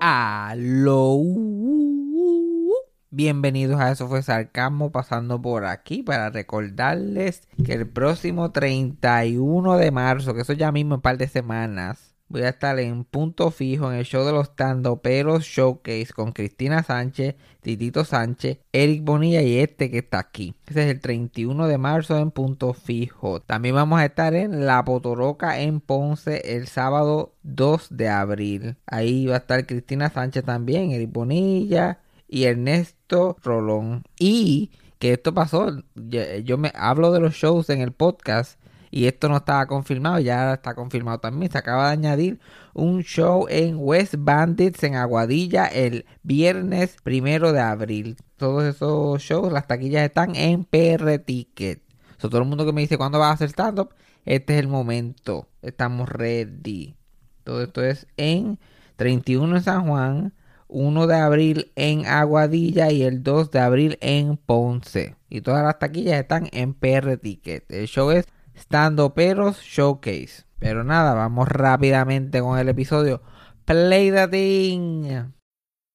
Aló. Bienvenidos a Eso fue Sarcasmo pasando por aquí para recordarles que el próximo 31 de marzo, que eso ya mismo en un par de semanas, voy a estar en punto fijo en el show de los Peros Showcase con Cristina Sánchez, Titito Sánchez, Eric Bonilla y este que está aquí. Ese es el 31 de marzo en punto fijo. También vamos a estar en La Potoroca en Ponce el sábado 2 de abril. Ahí va a estar Cristina Sánchez también, Eric Bonilla y Ernesto Rolón. Y que esto pasó, yo me hablo de los shows en el podcast y esto no estaba confirmado, ya está confirmado también. Se acaba de añadir un show en West Bandits en Aguadilla el viernes primero de abril. Todos esos shows, las taquillas están en PR Ticket. todo el mundo que me dice cuándo vas a hacer stand-up, este es el momento. Estamos ready. Todo esto es en 31 en San Juan, 1 de abril en Aguadilla y el 2 de abril en Ponce. Y todas las taquillas están en PR Ticket. El show es Stando Peros Showcase. Pero nada, vamos rápidamente con el episodio. Play the thing.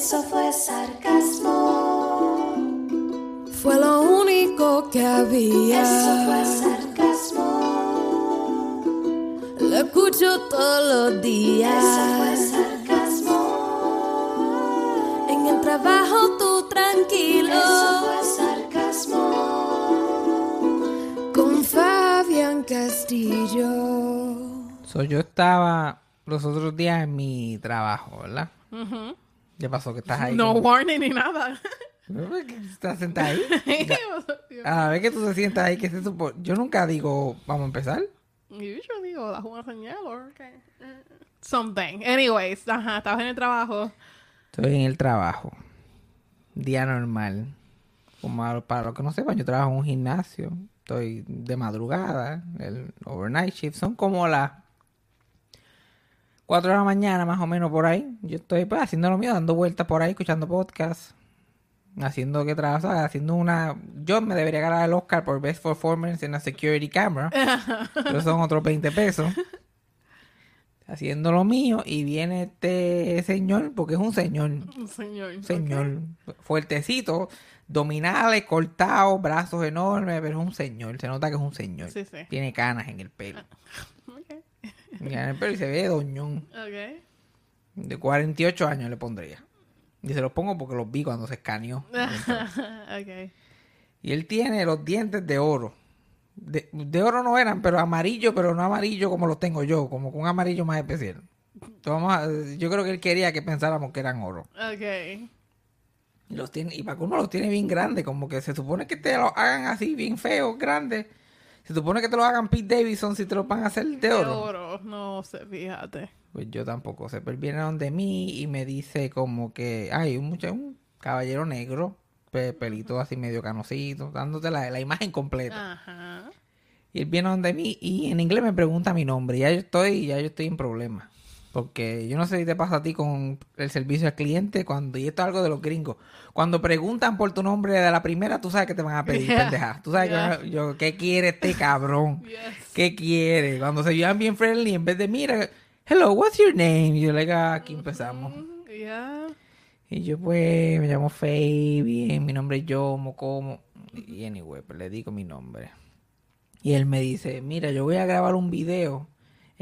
Eso fue sarcasmo. Fue lo único que había. Eso fue sarcasmo. Lo escucho todos los días. Eso fue sarcasmo. En el trabajo tú tranquilo. Eso fue sarcasmo. Con Fabián Castillo. So, yo estaba los otros días en mi trabajo, ¿verdad? ¿Qué pasó? ¿Que estás ahí? No como- warning ni nada. ¿Por qué ¿Estás sentada ahí? A ver que tú te sientas ahí, que se. Yo nunca digo, vamos a empezar. Yo digo, das una señal o qué? Something. Anyways, ajá, estabas en el trabajo. Estoy en el trabajo. Día normal. Como para los que no sepan, yo trabajo en un gimnasio. Estoy de madrugada. El overnight shift. Son como las 4 de la mañana, más o menos por ahí. Yo estoy pues haciendo lo mío, dando vueltas por ahí, escuchando podcasts. Haciendo que trabajo, haciendo una... Yo me debería ganar el Oscar por Best Performance en la Security Camera. pero son otros 20 pesos. Haciendo lo mío y viene este señor, porque es un señor. Un señor. Señor fuertecito, dominales, cortados, brazos enormes, pero es un señor. Se nota que es un señor. Sí, sí. Tiene canas en el pelo. Y se ve doñón. Ok. De 48 años le pondría. Y se los pongo porque los vi cuando se escaneó. ok. Y él tiene los dientes de oro. De, de oro no eran, pero amarillo, pero no amarillo como los tengo yo, como con un amarillo más especial. Vamos a- yo creo que él quería que pensáramos que eran oro. Ok. Y Los tiene, y para que uno los tiene bien grandes, como que se supone que te lo hagan así, bien feos, grandes. Se supone que te lo hagan Pete Davidson si te lo van a hacer de De oro. oro. No sé, fíjate. Pues yo tampoco sé. Pero él viene donde mí y me dice como que hay un, mucha- un caballero negro, pe- pelito así medio canocito, dándote la, la imagen completa. Ajá. Y él viene donde mí y en inglés me pregunta mi nombre. Y ya yo estoy, ya yo estoy en problemas. Porque yo no sé si te pasa a ti con el servicio al cliente cuando, y esto es algo de los gringos, cuando preguntan por tu nombre de la primera, tú sabes que te van a pedir, Yeah. pendeja. Tú sabes Yeah. que yo, ¿qué quiere este cabrón? Yes. ¿Qué quiere? Cuando se llevan bien friendly, en vez de, mira, hello, what's your name? Y yo le digo, "Ah, aquí empezamos. Mm, Yeah. Y yo, pues, me llamo Fabian, mi nombre es Yomo, como. Y anyway, pues le digo mi nombre. Y él me dice, mira, yo voy a grabar un video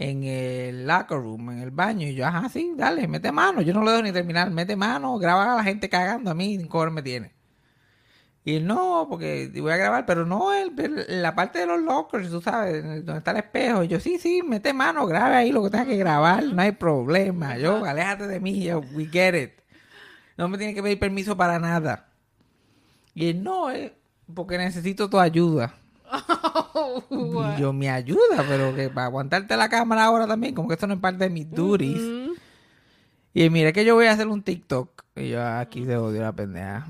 en el locker room, en el baño. Y yo, ajá, sí, dale, mete mano. Yo no lo dejo ni terminar. Mete mano, graba a la gente cagando. A mí, cobre me tiene. Y él, no, porque voy a grabar, pero no, el, el- la parte de los lockers, tú sabes, donde está el espejo. Y yo, sí, sí, mete mano, grabe ahí lo que tenga que grabar, no hay problema. Yo, aléjate de mí, yo, we get it. No me tiene que pedir permiso para nada. Y él, no, eh, porque necesito tu ayuda. Oh? Y yo, mi ayuda, pero que para aguantarte la cámara ahora también, como que esto no es parte de mis duties. Mm. Y mire que yo voy a hacer un TikTok. Y yo "Ah, aquí se odio la pendeja.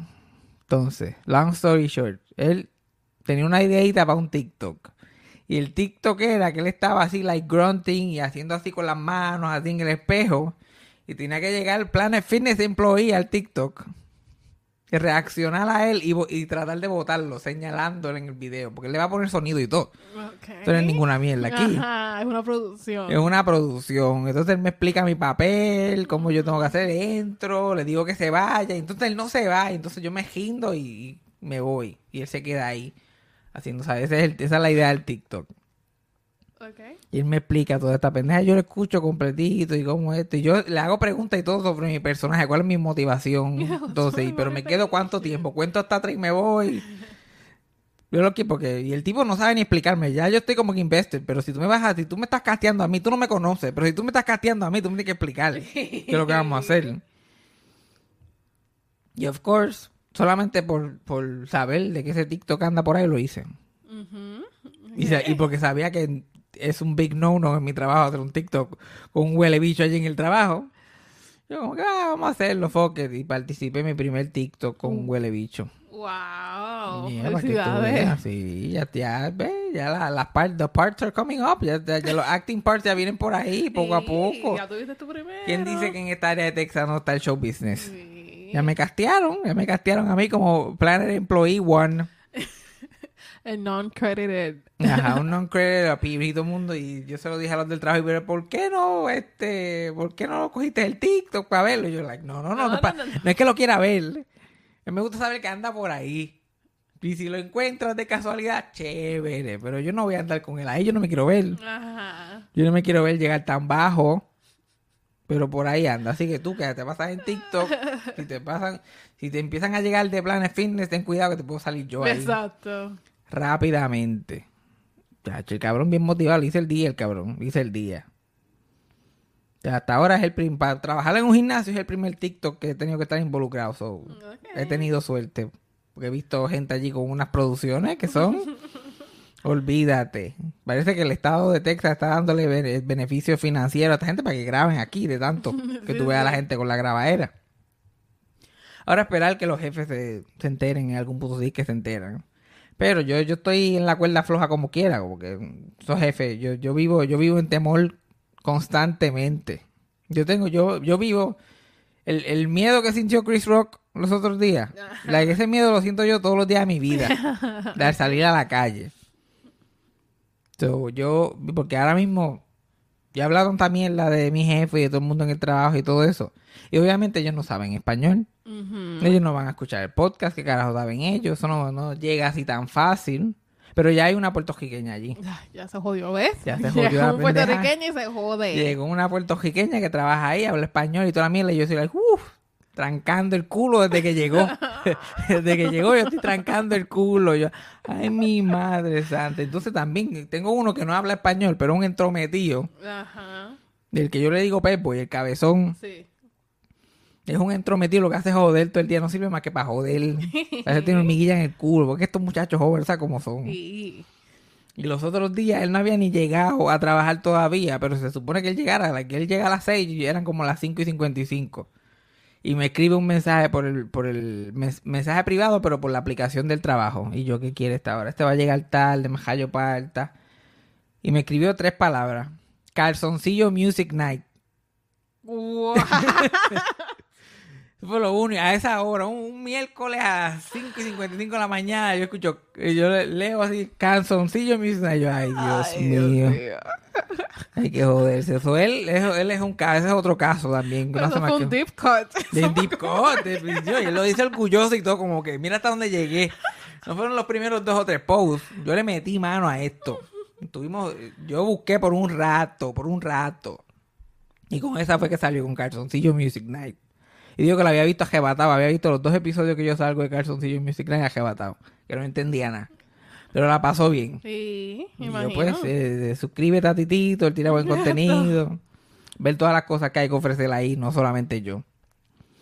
Entonces, long story short, él tenía una ideita para un TikTok. Y el TikTok era que él estaba así, like grunting y haciendo así con las manos, así en el espejo. Y tenía que llegar el Planet Fitness Employee al TikTok. Reaccionar a él y, tratar de votarlo, señalándole en el video. Porque él le va a poner sonido y todo. Ok. Esto no es ninguna mierda aquí. Ajá, es una producción. Es una producción. Entonces él me explica mi papel, cómo yo tengo que hacer. Entro, le digo que se vaya. Entonces él no se va. Entonces yo me gindo y me voy. Y él se queda ahí. Haciendo, ¿sabes? Ese es el- esa es la idea del TikTok. Y él me explica toda esta pendeja. Yo lo escucho completito y cómo esto. Y yo le hago preguntas y todo sobre mi personaje. ¿Cuál es mi motivación? Entonces, pero me quedo cuánto tiempo. Cuento hasta tres y me voy. Yo lo que porque y el tipo no sabe ni explicarme. Ya yo estoy como que invested, pero si tú me vas a, si tú me estás casteando a mí, tú no me conoces, pero si tú me estás casteando a mí, tú me tienes que explicar qué es lo que vamos a hacer. Y of course, solamente por, por saber de que ese TikTok anda por ahí lo hice. Y porque sabía que es un big no-no en mi trabajo hacer un TikTok con un huele bicho allí en el trabajo. Yo como que ah, vamos a hacerlo, it", Y participé en mi primer TikTok con un huele bicho. Wow. Yeah, Felicidades. sí, ya, ya, ve, ya la- las partes, the parts are coming up, ya, ya- ya los acting parts ya vienen por ahí, poco a poco. Ya tuviste tu primero. ¿Quién dice que en esta área de Texas no está el show business? Sí. Ya me castearon, ya me castearon a mí como Planet Employee One. El non-credited. Ajá, un non-credit a y todo el mundo, y yo se lo dije a los del trabajo, y pero ¿por qué no, este, por qué no cogiste el TikTok para verlo? Y yo, like, no, no, no, No, no, pa- no, no, no es que lo quiera ver, me gusta saber que anda por ahí. Y si lo encuentras de casualidad, chévere, pero yo no voy a andar con él ahí, yo no me quiero ver. Ajá. Yo no me quiero ver llegar tan bajo. Pero por ahí anda. Así que tú que te pasas en TikTok, si te pasan, si te empiezan a llegar de planes fitness, ten cuidado que te puedo salir yo ahí Exacto. Rápidamente. Chacho, el cabrón bien motivado, le hice el día el cabrón, le hice el día. Hasta ahora es el prim para trabajar en un gimnasio es el primer TikTok que he tenido que estar involucrado. so, He tenido suerte. Porque he visto gente allí con unas producciones que son. olvídate. Parece que el estado de Texas está dándole bene- beneficio financiero a esta gente para que graben aquí de tanto que tú veas a la gente con la grabadera. Ahora esperar que los jefes se, se enteren en algún punto sí que se enteran. Pero yo, yo estoy en la cuerda floja como quiera, como que esos jefes, yo, yo vivo, yo vivo en temor constantemente. Yo tengo, yo, yo vivo el, el miedo que sintió Chris Rock los otros días. Ese miedo lo siento yo todos los días de mi vida. de salir a la calle. So, yo, porque ahora mismo, yo he hablado tanta mierda de mi jefe y de todo el mundo en el trabajo y todo eso. Y obviamente ellos no saben español. Ellos no van a escuchar el podcast, que carajo saben ellos, eso no, no llega así tan fácil. Pero ya hay una puertorriqueña allí. Ya se jodió, ¿ves? Ya se jodió Llegó un puertorriqueño y se jode. Llegó una puertorriqueña que trabaja ahí, habla español y toda la mierda. Y yo soy like, uff, trancando el culo desde que llegó. desde que llegó yo estoy trancando el culo. Yo, ay, mi madre santa. Entonces también tengo uno que no habla español, pero un entrometido, Ajá. del que yo le digo Pepo y el cabezón. Sí. Es un entrometido, lo que hace es joder todo el día, no sirve más que para joder. A veces tiene hormiguilla en el culo, porque estos muchachos jóvenes, ¿sabes cómo son? Sí. Y los otros días él no había ni llegado a trabajar todavía, pero se supone que él llegara, que él llega a las 6 y eran como las 5 y 55. Y me escribe un mensaje por el, por el mes- mensaje privado, pero por la aplicación del trabajo. Y yo, ¿qué quiere esta hora? Este va a llegar tarde, me hallo parta. Y me escribió tres palabras. Calzoncillo Music Night. Wow. Eso fue lo único. A esa hora, un, un miércoles a 5 y 55 de la mañana, yo escucho, yo le- leo así, canzoncillo Music Night. Yo, ay, Dios mío. Hay que joderse. Eso, él, eso- él es un caso, ese es otro caso también. Eso fue un que- deep cut. de deep cut, de- yo, y él lo dice orgulloso y todo, como que mira hasta dónde llegué. No fueron los primeros dos o tres posts. Yo le metí mano a esto. Tuvimos, yo busqué por un rato, por un rato. Y con esa fue que salió con Calzoncillo Music Night. Y digo que la había visto ajebatado. Había visto los dos episodios que yo salgo de Calzoncillo Music Night ajebatado. Que no entendía nada. Pero la pasó bien. Sí, me Y yo, pues, eh, suscríbete a Titito, él tira buen contenido. Ver todas las cosas que hay que ofrecer ahí, no solamente yo.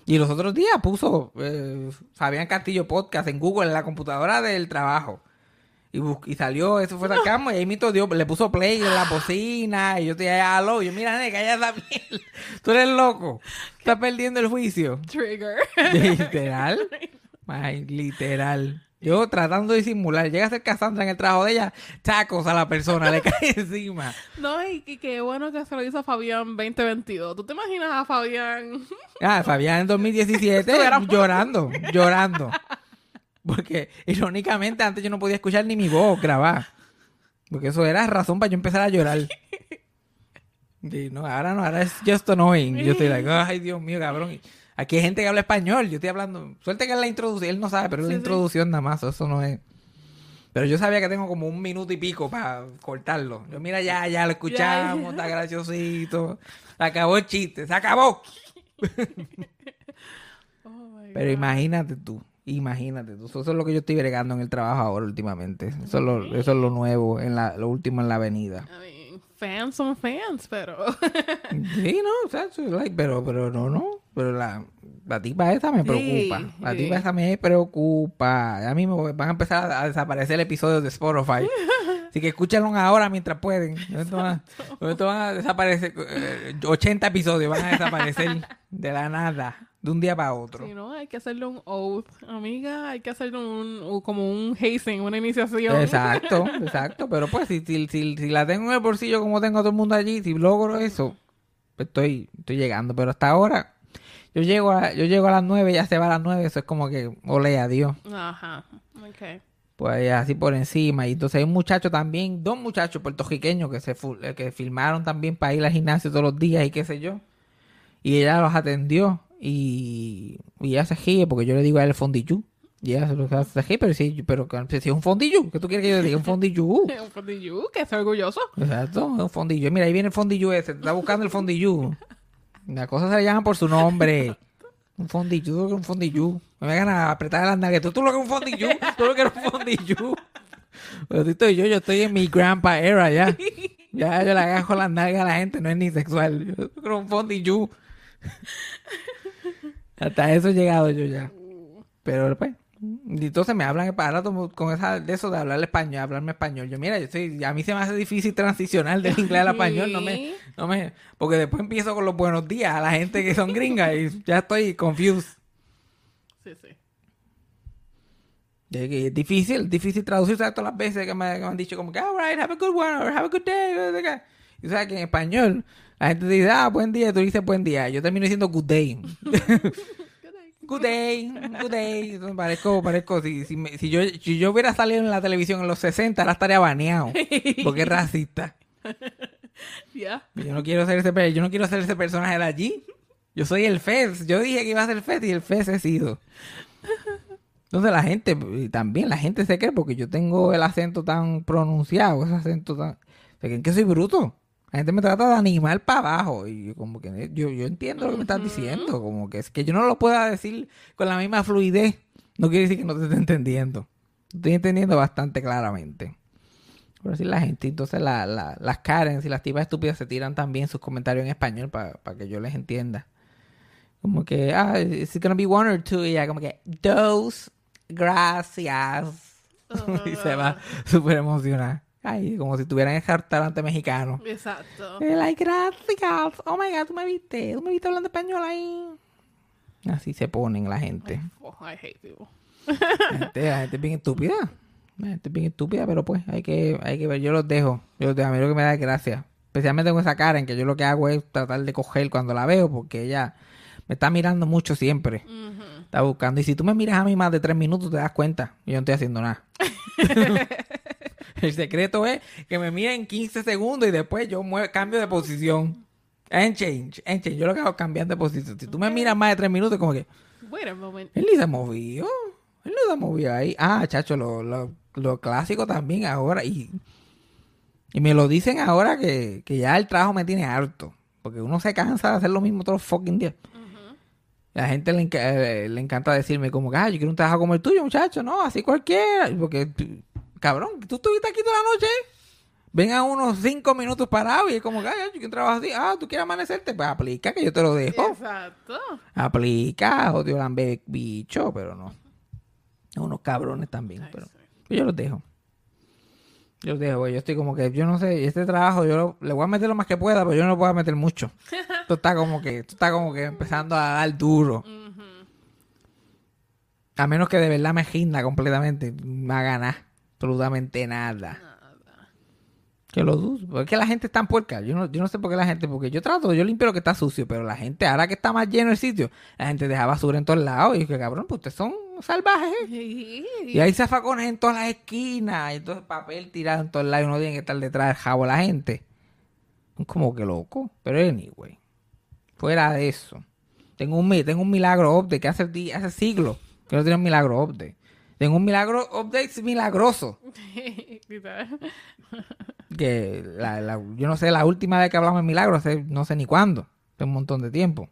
Y los otros días puso eh, Fabián Castillo Podcast en Google, en la computadora del trabajo. Y, y salió, eso fue sarcasmo, y ahí mito dio, le puso play en la bocina, y yo te aló, y yo, mira, nene, calla esa mierda. Tú eres loco. Estás perdiendo el juicio. Trigger. Literal. Ay, literal. Yo tratando de disimular. Llega a ser Cassandra en el trabajo de ella, tacos a la persona, le cae encima. No, y, y qué bueno que se lo hizo a Fabián 2022. ¿Tú te imaginas a Fabián? Ah, Fabián en 2017 llorando, llorando. Porque irónicamente antes yo no podía escuchar ni mi voz grabar. Porque eso era razón para yo empezar a llorar. Sí, no, ahora no, ahora es just annoying. Yo estoy like, ay Dios mío, cabrón. Y Aquí hay gente que habla español, yo estoy hablando. Suerte que es la introducción, él no sabe, pero es la Sí, sí. introducción nada más, eso no es. Pero yo sabía que tengo como un minuto y pico para cortarlo. Yo, mira, ya, ya lo escuchamos, está graciosito. Se acabó el chiste, se acabó. Oh my Pero imagínate tú, imagínate tú. Eso es lo que yo estoy bregando en el trabajo ahora últimamente. Eso es lo, eso es lo nuevo, en la, lo último en la avenida. I mean, fans son fans, pero. Sí, no, o sea, so, like, pero, pero no, no. Pero la, la tipa esa me Sí, preocupa. La sí. tipa esa me preocupa. A mí me van a empezar a desaparecer episodios de Spotify. Así que escúchanlo ahora mientras pueden. Esto van a, esto van a desaparecer. eh, 80 episodios van a desaparecer de la nada, de un día para otro. Si no, hay que hacerle un oath. Amiga, hay que hacerle un, como un hazing, una iniciación. Exacto, exacto. Pero pues, si, si, si, si la tengo en el bolsillo como tengo a todo el mundo allí, si logro eso, pues estoy, estoy llegando. Pero hasta ahora, yo llego a, yo llego a las nueve, ya se va a las nueve, eso es como que, ole, adiós. Ajá. Ok. Pues así por encima. Y entonces hay un muchacho también, dos muchachos puertorriqueños que se eh, que filmaron también para ir al gimnasio todos los días y qué sé yo. Y ella los atendió y, y ella se ríe porque yo le digo a él fondillú. Y ella se, ríe, pero sí, pero si es un fondillú, ¿qué tú quieres que yo le diga? Un fondillú. Un fondillo, que estoy orgulloso. Exacto, es un fondillo. Mira, ahí viene el fondillo ese, está buscando el fondillo. La cosa se le llama por su nombre. Un fondillo, tú lo que es un fondillo. Me vengan a apretar las nalgas. Tú, tú lo que es un fondillo, tú lo que eres un fondillo. Pero tú estoy yo, yo estoy en mi grandpa era ya. Ya yo le agajo las nalgas a la gente, no es ni sexual. Yo creo un fondillo. Hasta eso he llegado yo ya. Pero pues, entonces me hablan para rato con esa de eso de hablar español, hablarme español. Yo, mira, yo estoy, a mí se me hace difícil transicionar del inglés al español, no me, no me, porque después empiezo con los buenos días a la gente que son gringas y ya estoy confused. Sí, sí. Es difícil, difícil traducir ¿sabes? todas las veces que me, que me han dicho como que, alright, have a good one, or have a good day. Y sabes que en español la gente dice, ah, buen día, tú dices buen día. Yo termino diciendo good day. Good day, good day. Entonces, parezco, parezco, si, si, me- si yo, si yo hubiera salido en la televisión en los 60, ahora estaría baneado. Porque es racista. Ya. Yo no quiero ser ese, yo no quiero ser ese personaje de allí. Yo soy el FES. Yo dije que iba a ser FES y el FES he sido. Entonces la gente, también la gente se cree porque yo tengo el acento tan pronunciado, ese acento tan... Se creen que soy bruto. La gente me trata de animal para abajo y yo como que yo, yo entiendo lo que me estás diciendo, como que es que yo no lo pueda decir con la misma fluidez. No quiere decir que no te esté entendiendo. Estoy entendiendo bastante claramente. Por así la gente, entonces la, la- las Karens y las tipas estúpidas se tiran también sus comentarios en español para que yo les entienda. Como que, ah, it's gonna be one or two. Y ella como que, dos, gracias. y se va súper emocionada. Ay, como si estuvieran en el restaurante mexicano. Exacto. Eh, like, gracias. Oh my God, tú me viste. Tú me viste hablando español ahí. Así se ponen la gente. Oh, I hate people. La gente, la gente es bien estúpida. La gente es bien estúpida, pero pues hay que, hay que ver. Yo los dejo. Yo los dejo. A mí lo que me da es gracia. Especialmente con esa cara en que yo lo que hago es tratar de coger cuando la veo porque ella me está mirando mucho siempre. Está buscando. Y si tú me miras a mí más de tres minutos te das cuenta. Yo no estoy haciendo nada. El secreto es que me miren 15 segundos y después yo mue- cambio de posición. En change, en change. Yo lo que hago es cambiar de posición. Si tú me miras más de tres minutos, como que... Wait a moment. Él ni se movió. Él no se movió ahí. Ah, chacho, lo, lo, lo clásico también ahora. Y, y me lo dicen ahora que, que ya el trabajo me tiene harto. Porque uno se cansa de hacer lo mismo todos los fucking días. La gente le, eh, le encanta decirme como que, ah, yo quiero un trabajo como el tuyo, muchacho. No, así cualquiera. Porque, cabrón, tú estuviste aquí toda la noche. Ven a unos cinco minutos parados y es como que, ah, yo quiero un trabajo así. Ah, tú quieres amanecerte. Pues aplica que yo te lo dejo. Exacto. Aplica, odio lambe bicho, pero no. Unos cabrones también, Ay, pero sí. yo los dejo. Yo dije, güey, yo estoy como que, yo no sé, este trabajo yo lo- le voy a meter lo más que pueda, pero yo no voy a meter mucho. Esto está como que, esto está como que empezando a dar duro. A menos que de verdad me ginda completamente, me va a ganar absolutamente nada. Que lo dudo, porque es que la gente está en puerca. Yo no, yo no sé por qué la gente, porque yo trato, yo limpio lo que está sucio, pero la gente, ahora que está más lleno el sitio, la gente deja basura en todos lados. Y que cabrón, pues ustedes son salvajes. Sí. Y hay zafacones en todas las esquinas, y entonces papel tirado en todos lados, y uno tiene que estar detrás del jabo de la gente. Como que loco. Pero anyway, fuera de eso, tengo un, tengo un milagro update que hace, hace siglos que no tiene un milagro update. Tengo un milagro update milagroso. Que la, la- yo no sé, la última vez que hablamos de milagro, hace no sé ni cuándo, hace un montón de tiempo.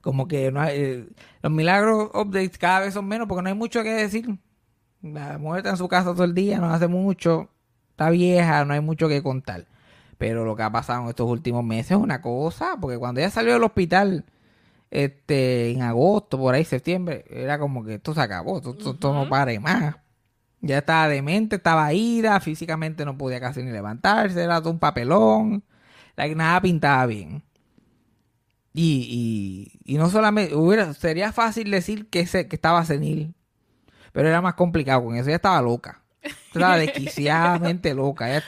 Como que no hay- eh, los milagros updates cada vez son menos porque no hay mucho que decir. La mujer está en su casa todo el día, no hace mucho, está vieja, no hay mucho que contar. Pero lo que ha pasado en estos últimos meses es una cosa, porque cuando ella salió del hospital este en agosto, por ahí, septiembre, era como que esto se acabó, esto, esto- esto no pare más. Ya estaba demente, estaba ida, físicamente no podía casi ni levantarse, era todo un papelón, like, nada pintaba bien. Y, y, y no solamente, hubiera, sería fácil decir que, se, que estaba senil, pero era más complicado con eso, ella estaba loca, estaba desquiciadamente loca. ella-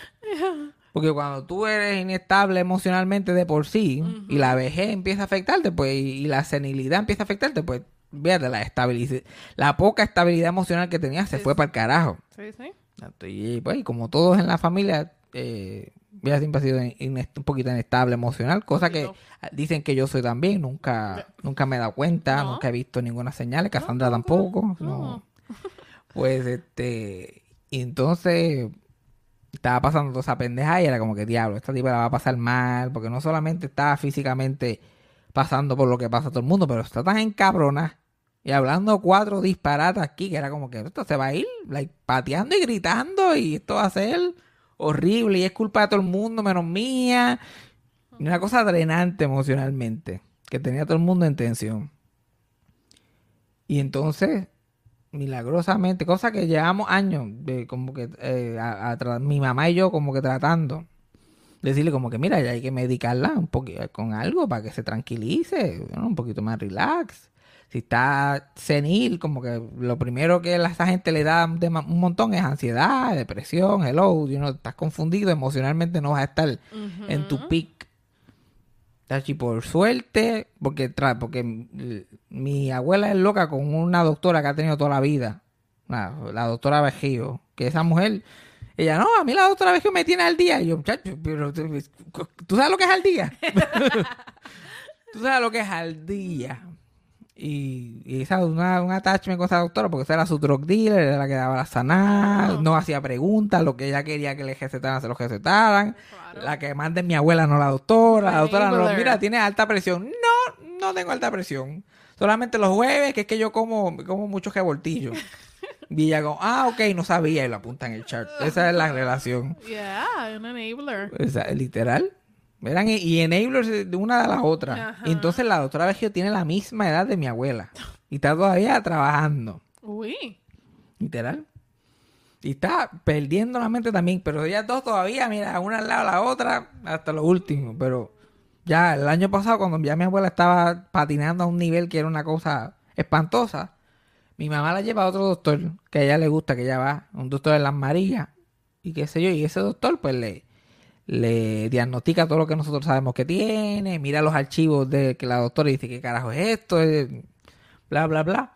porque cuando tú eres inestable emocionalmente de por sí y la vejez empieza a afectarte, pues, y, la senilidad empieza a afectarte, pues, fíjate, la estabilidad, la poca estabilidad emocional que tenías se fue para el carajo. Sí, sí. Y pues, y como todos en la familia, eh, ella siempre ha sido un poquito inestable emocional, cosa que dicen que yo soy también, nunca, nunca me he dado cuenta, No. nunca he visto ninguna señal, Cassandra tampoco. no. no. Pues este, y entonces estaba pasando toda esa pendeja y era como que diablo, esta tipa la va a pasar mal, porque no solamente está físicamente pasando por lo que pasa todo el mundo, pero está tan encabrona y hablando cuatro disparatas aquí que era como que esto se va a ir like, pateando y gritando y esto va a ser horrible y es culpa de todo el mundo menos mía. Una cosa drenante emocionalmente que tenía todo el mundo en tensión. Y entonces milagrosamente, cosa que llevamos años, de como que eh, a- mi mamá y yo como que tratando, decirle como que mira, ya hay que medicarla un poquito con algo para que se tranquilice, ¿no? un poquito más relax. Si está senil, como que lo primero que a esa gente le da de un montón es ansiedad, depresión, hello, you know, estás confundido emocionalmente, no vas a estar en tu peak. Y por suerte, porque, porque mi abuela es loca con una doctora que ha tenido toda la vida, la, doctora Vejío, que esa mujer, ella, no, a mí la doctora Vejío me tiene al día. Yo, muchacho, pero ¿tú sabes lo que es al día? tú sabes lo que es al día. Y, y esa, una, un attachment con esa doctora, porque esa era su drug dealer, era la que daba la sanar, no hacía preguntas, lo que ella quería que le recetaran, se lo recetaran. La que mande mi abuela, no la doctora. La doctora no mira, tiene alta presión. No, no tengo alta presión. Solamente los jueves, que es que yo como, como mucho revoltillo. Y ella como, ah, ok, no sabía, y lo apunta en el chart. Esa es la relación. Yeah, un enabler. O sea, literal. Eran y- enablers de una de la otra. Ajá. Y entonces la doctora Veggio tiene la misma edad de mi abuela. Y está todavía trabajando. Uy. Literal. Y está perdiendo la mente también. Pero ellas dos todavía, mira, una al lado de la otra, hasta lo último. Pero ya el año pasado, cuando ya mi abuela estaba patinando a un nivel que era una cosa espantosa, mi mamá la lleva a otro doctor que a ella le gusta, que ella va, un doctor en Las Marías. Y qué sé yo, y ese doctor pues le, le diagnostica todo lo que nosotros sabemos que tiene, mira los archivos de que la doctora dice qué carajo es esto, eh, bla, bla, bla.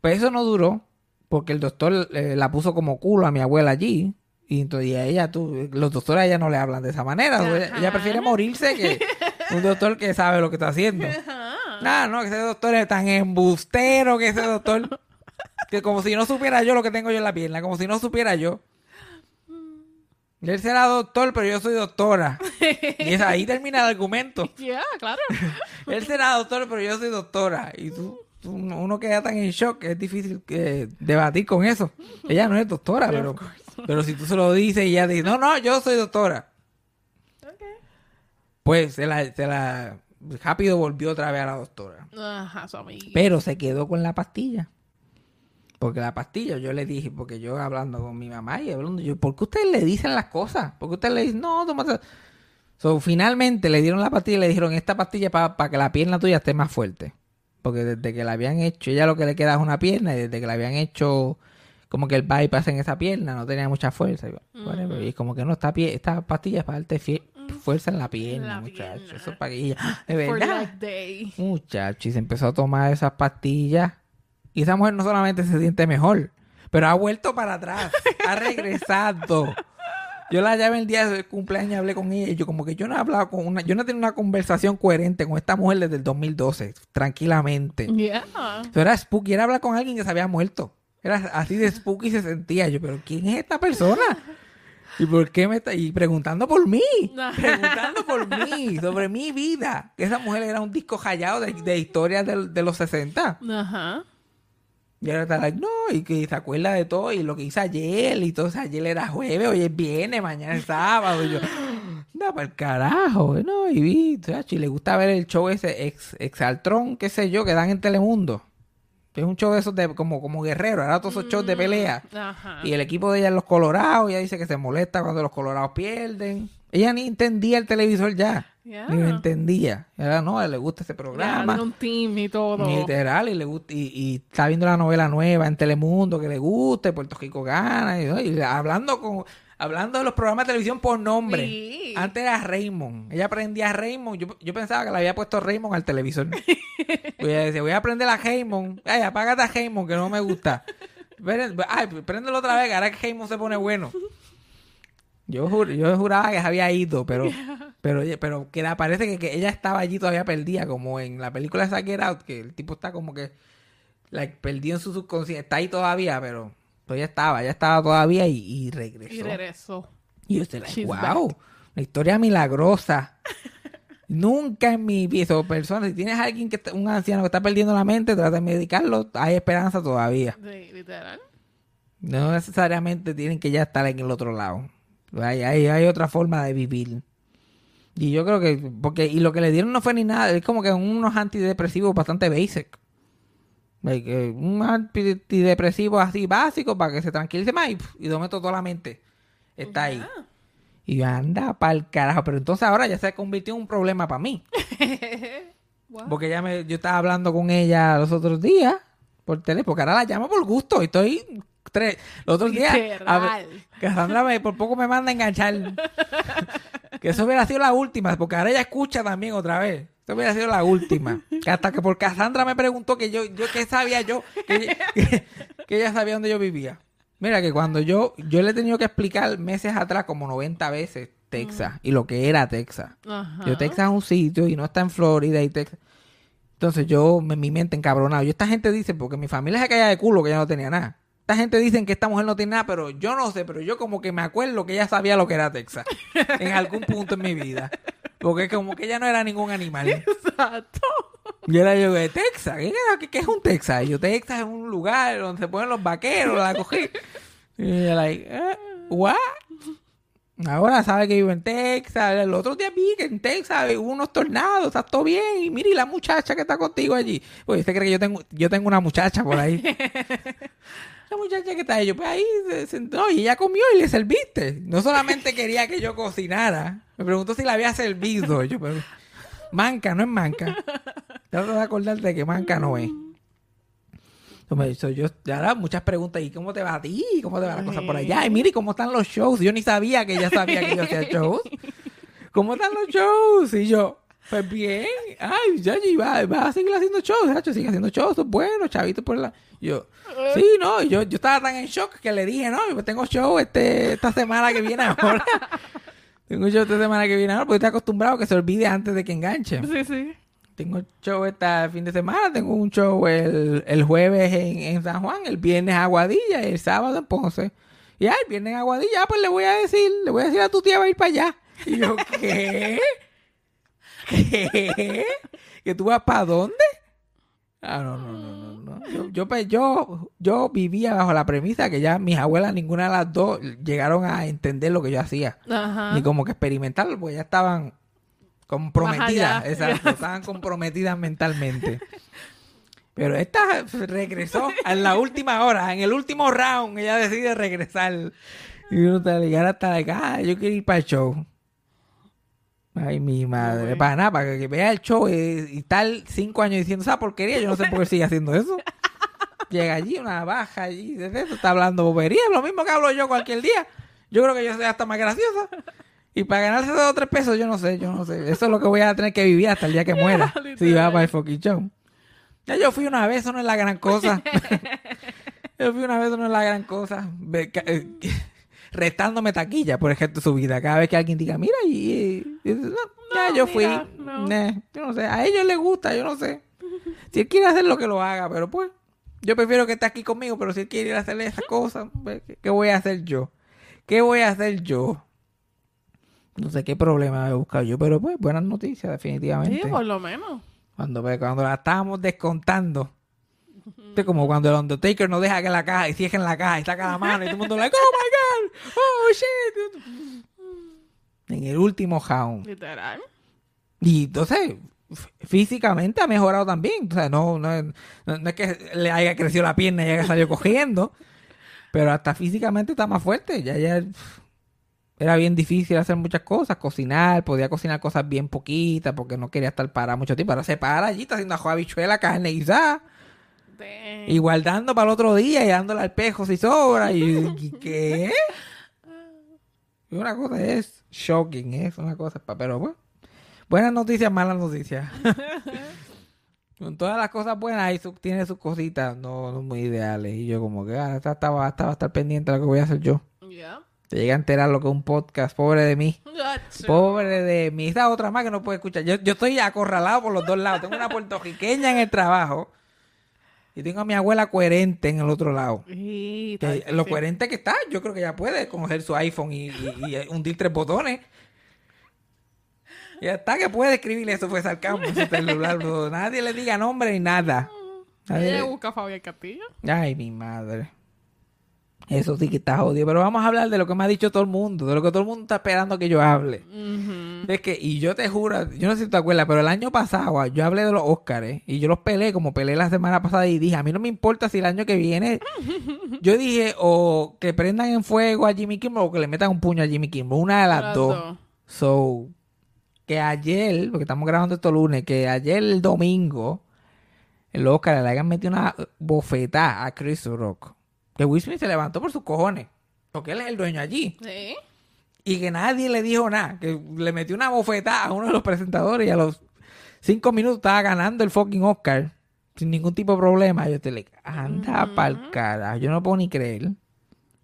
Pues eso no duró, porque el doctor eh, la puso como culo a mi abuela allí. Y entonces y a ella, tú, los doctores a ella no le hablan de esa manera. Ella, ella prefiere morirse que un doctor que sabe lo que está haciendo. No, no, que ese doctor es tan embustero que ese doctor. Que como si no supiera yo lo que tengo yo en la pierna, como si no supiera yo. Él será doctor, pero yo soy doctora. Y es ahí termina el argumento. Yeah, claro. Él será doctor, pero yo soy doctora. Y tú, tú- uno queda tan en shock que es difícil eh, debatir con eso. Ella no es doctora, pero, pero si tú se lo dices y ella dice, no, no, yo soy doctora. Pues se la, se la rápido volvió otra vez a la doctora. Ajá, su amiga. Pero se quedó con la pastilla. Porque la pastilla, yo le dije, porque yo hablando con mi mamá y hablando, yo, ¿por qué ustedes le dicen las cosas? ¿Por qué ustedes le dicen, no, tómate? So, finalmente le dieron la pastilla y le dijeron, esta pastilla para que la pierna tuya esté más fuerte. Porque desde que la habían hecho, ella lo que le queda es una pierna y desde que la habían hecho como que el bypass en esa pierna no tenía mucha fuerza. Y, whatever. Y como que no, esta, pie, esta pastilla es para darte fie- fuerza en la pierna, la muchacho. pierna. Eso es para que ella... De verdad. Muchacho, y se empezó a tomar esas pastillas. Y esa mujer no solamente se siente mejor, pero ha vuelto para atrás. ha regresado. Yo la llamé el día del cumpleaños y hablé con ella. Y yo, como que yo no he hablado con una. Yo no he tenido una conversación coherente con esta mujer desde el 2012, tranquilamente. Yeah. Eso era spooky. Era hablar con alguien que se había muerto. Era así de spooky se sentía. Yo, pero ¿quién es esta persona? ¿Y por qué me está.? Y preguntando por mí. Preguntando por mí, sobre mi vida. Que esa mujer era un disco rayado de, de historias de, los 60. Ajá. Y ahora está like, no, y que se acuerda de todo. Y lo que hice ayer. Y todo. o sea, ayer era jueves, hoy es viernes, mañana es sábado. Y yo, anda para el carajo. ¿no? Y vi, y le gusta ver el show ese, ex, Exaltron, qué sé yo, que dan en Telemundo. Es un show de esos de, como, como guerrero. Era todos esos shows de pelea. Ajá. Y el equipo de ella es los Colorados. Ella dice que se molesta cuando los Colorados pierden. Ella ni entendía el televisor ya. Yeah. Ni lo entendía. Ella no, a él le gusta ese Yeah, programa. tiene un team y todo. Literal, y le gusta, y, y está viendo la novela nueva en Telemundo que le gusta, y Puerto Rico gana, y, hablando con, hablando de los programas de televisión por nombre. Sí. Antes era Raymond. Ella aprendía a Raymond. Yo, yo pensaba que le había puesto Raymond al televisor. Voy a decir, voy a aprender a Raymond. Ay, apágate a Raymond, que no me gusta. Ay, préndelo otra vez, que ahora que Raymond se pone bueno. Yo, jur- yo juraba que se había ido, pero, pero, pero que la- parece que, que ella estaba allí todavía perdida, como en la película de Get Out, que el tipo está como que like, perdido en su subconsciente. Está ahí todavía, pero, pero ella estaba, ella estaba todavía y, y regresó. Y regresó. Y yo estoy like, wow, una historia milagrosa. Nunca en mi vida, o persona, si tienes a alguien que está- un anciano que está perdiendo la mente, trata de medicarlo, hay esperanza todavía. Sí, literal. No necesariamente tienen que ya estar en el otro lado. Hay, hay, hay otra forma de vivir. Y yo creo que, porque, y lo que le dieron no fue ni nada, es como que unos antidepresivos bastante basic. Like, eh, un antidepresivo así básico para que se tranquilice más y, y momento toda la mente está ahí. Y yo, anda pa'l carajo. Pero entonces ahora ya se convirtió en un problema para mí. Wow. Porque ella me, yo estaba hablando con ella los otros días por teléfono, porque ahora la llamo por gusto. Y estoy tres, los otros días. A Cassandra me, por poco me manda a enganchar. que eso hubiera sido la última, porque ahora ella escucha también otra vez. Eso hubiera sido la última. Hasta que por Cassandra me preguntó que yo, yo qué sabía yo, que, que- que ella sabía dónde yo vivía. Mira que cuando yo, yo le he tenido que explicar meses atrás como 90 veces Texas y lo que era Texas. Yo Texas es un sitio y no está en Florida y Texas. Entonces yo, mi mente encabronado. Yo esta gente dice, porque mi familia se caía de culo que ella no tenía nada. Esta gente dicen que esta mujer no tiene nada, pero yo no sé, pero yo como que me acuerdo que ella sabía lo que era Texas. en algún punto en mi vida. Porque como que ella no era ningún animal. Exacto. Y era yo de Texas. ¿Qué, qué- qué es un Texas? Y yo, Texas es un lugar donde se ponen los vaqueros, la cogí. Y ella, like, eh, what? Ahora sabe que vivo en Texas. El otro día vi que en Texas hubo unos tornados, está todo bien. Y mire, y la muchacha que está contigo allí. Pues usted cree que yo tengo, yo tengo una muchacha por ahí. La muchacha que está ahí, yo, pues ahí se sentó y ella comió y le serviste. No solamente quería que yo cocinara, me preguntó si la había servido. Yo, pero, manca, no es manca. Trata de acordarte que manca no es. Yo me- so, yo, ahora muchas preguntas, ¿y cómo te va a ti? ¿Cómo te va la cosa por allá? Y mire, ¿cómo están los shows? Yo ni sabía que ella sabía que yo hacía shows. ¿Cómo están los shows? Y yo, pues bien. Ay, ya, va, va a seguir haciendo shows, Nacho, sigue haciendo shows, bueno, chavito por la... Yo, sí, no, yo, yo estaba tan en shock que le dije, no, yo tengo show este, esta semana que viene ahora. tengo show esta semana que viene ahora, porque estoy acostumbrado a que se olvide antes de que enganche. Sí, sí. Tengo show este fin de semana, tengo un show el, el jueves en, en San Juan, el viernes Aguadilla y el sábado en Ponce. Y ah, el viernes Aguadilla, ah, pues le voy a decir, le voy a decir a tu tía va a ir para allá. Y yo, ¿qué? ¿Qué? ¿Que tú vas para dónde? Ah, no, no, no, no. no. Yo, yo, pues, yo, yo vivía bajo la premisa que ya mis abuelas, ninguna de las dos, llegaron a entender lo que yo hacía Ajá. ni como que experimentarlo, porque ya estaban comprometidas, exacto, estaban comprometidas mentalmente. Pero esta regresó en la última hora, en el último round, ella decide regresar. Y uno está y ahora está like, ah, yo quiero ir para el show. Ay, mi madre. bueno. Para nada, para que vea el show eh, y, tal cinco años diciendo esa porquería. Yo no sé por qué sigue haciendo eso. Llega allí, una baja allí, de eso está hablando bobería. Lo mismo que hablo yo cualquier día. Yo creo que yo soy hasta más graciosa. Y para ganarse dos o tres pesos, yo no sé, yo no sé. Eso es lo que voy a tener que vivir hasta el día que muera. si va para el fucking show. Ya yo fui una vez, eso no es la gran cosa. yo fui una vez, eso no es la gran cosa. Restándome taquilla por ejemplo su vida. Cada vez que alguien diga, mira, y, y- no, ya No, yo fui. mira, no. Nah, yo no sé. A ellos les gusta, yo no sé. Si él quiere hacer lo que lo haga, pero pues. Yo prefiero que esté aquí conmigo, pero si él quiere ir a hacerle esas cosas, pues, ¿qué, voy a hacer yo? ¿Qué voy a hacer yo? No sé qué problema he buscado yo, pero pues buenas noticias, definitivamente. Sí, por lo menos. Cuando, pues, cuando la estábamos descontando. Es como cuando el Undertaker no deja que la caja y cierra en la caja y saca la mano y todo el mundo like, oh my oh shit. En el último round. Literal. Y entonces, físicamente ha mejorado también. O sea, no, no, es- no- es que le haya crecido la pierna y haya salido cogiendo. Pero hasta físicamente está más fuerte. Ya, ya era bien difícil hacer muchas cosas. Cocinar, podía cocinar cosas bien poquitas porque no quería estar parado mucho tiempo. Ahora se para allí, está haciendo ajo habichuela, carne guisada. Damn. Y guardando para el otro día y dándole al pejo si sobra. ¿Y, y qué? Y una cosa es shocking, es una cosa, pero bueno. Buenas noticias, malas noticias. Con todas las cosas buenas, ahí su- tiene sus cositas no, no muy ideales. Y yo como que, ah, esta, esta va, esta va a estar pendiente de lo que voy a hacer yo. Yeah. Te llega a enterar lo que es un podcast, pobre de mí. Pobre de mí. Esta otra más que no puede escuchar. Yo, yo estoy acorralado por los dos lados. Tengo una puertorriqueña en el trabajo. Y tengo a mi abuela coherente en el otro lado. Que lo coherente que está, yo creo que ya puede coger su iPhone y, y- y hundir tres botones. Ya está que puede escribirle eso fue sarcasmo en su celular. bro. Nadie le diga nombre ni nada. Nadie le- busca a Fabián Castillo. Ay, mi madre. Eso sí que está jodido. Pero vamos a hablar de lo que me ha dicho todo el mundo. De lo que todo el mundo está esperando que yo hable. Es que, y yo te juro, yo no sé si te acuerdas, pero el año pasado yo hablé de los Oscars y yo los peleé como peleé la semana pasada y dije, a mí no me importa si el año que viene, yo dije, o que prendan en fuego a Jimmy Kimmel o que le metan un puño a Jimmy Kimmel, una de las, Las dos. dos. So, que ayer, porque estamos grabando esto lunes, que ayer el domingo, el Oscar le hayan metido una bofetada a Chris Rock. Que Will Smith se levantó por sus cojones, porque él es el dueño allí. Sí. Y que nadie le dijo nada. Que le metió una bofetada a uno de los presentadores y a los cinco minutos estaba ganando el fucking Oscar. Sin ningún tipo de problema. Yo te le anda pa'l cara. Yo no puedo ni creer.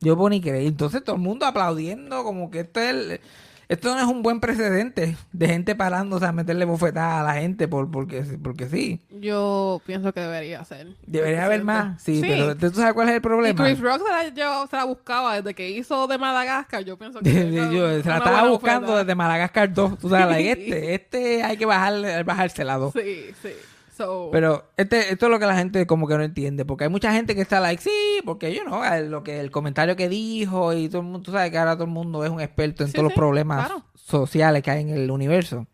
Yo no puedo ni creer. Entonces todo el mundo aplaudiendo como que esto es el- esto no es un buen precedente de gente parándose a meterle bofetadas a la gente por, porque, porque sí. Yo pienso que debería ser. Debería haber más. Sí, Sí. pero ¿tú sabes cuál es el Y problema? Chris Rock se la, yo- se la buscaba desde que hizo de Madagascar. Yo pienso que. Yo se la estaba buscando desde Madagascar 2. Tú sabes, like, este, este hay que bajarle, bajársela dos. Sí, sí. So, Pero este, esto es lo que la gente como que no entiende. Porque hay mucha gente que está like, sí, porque yo no, el- lo que el comentario que dijo y todo el mundo, tú sabes que ahora todo el mundo es un experto en Sí, todos los problemas claro. sociales que hay en el universo.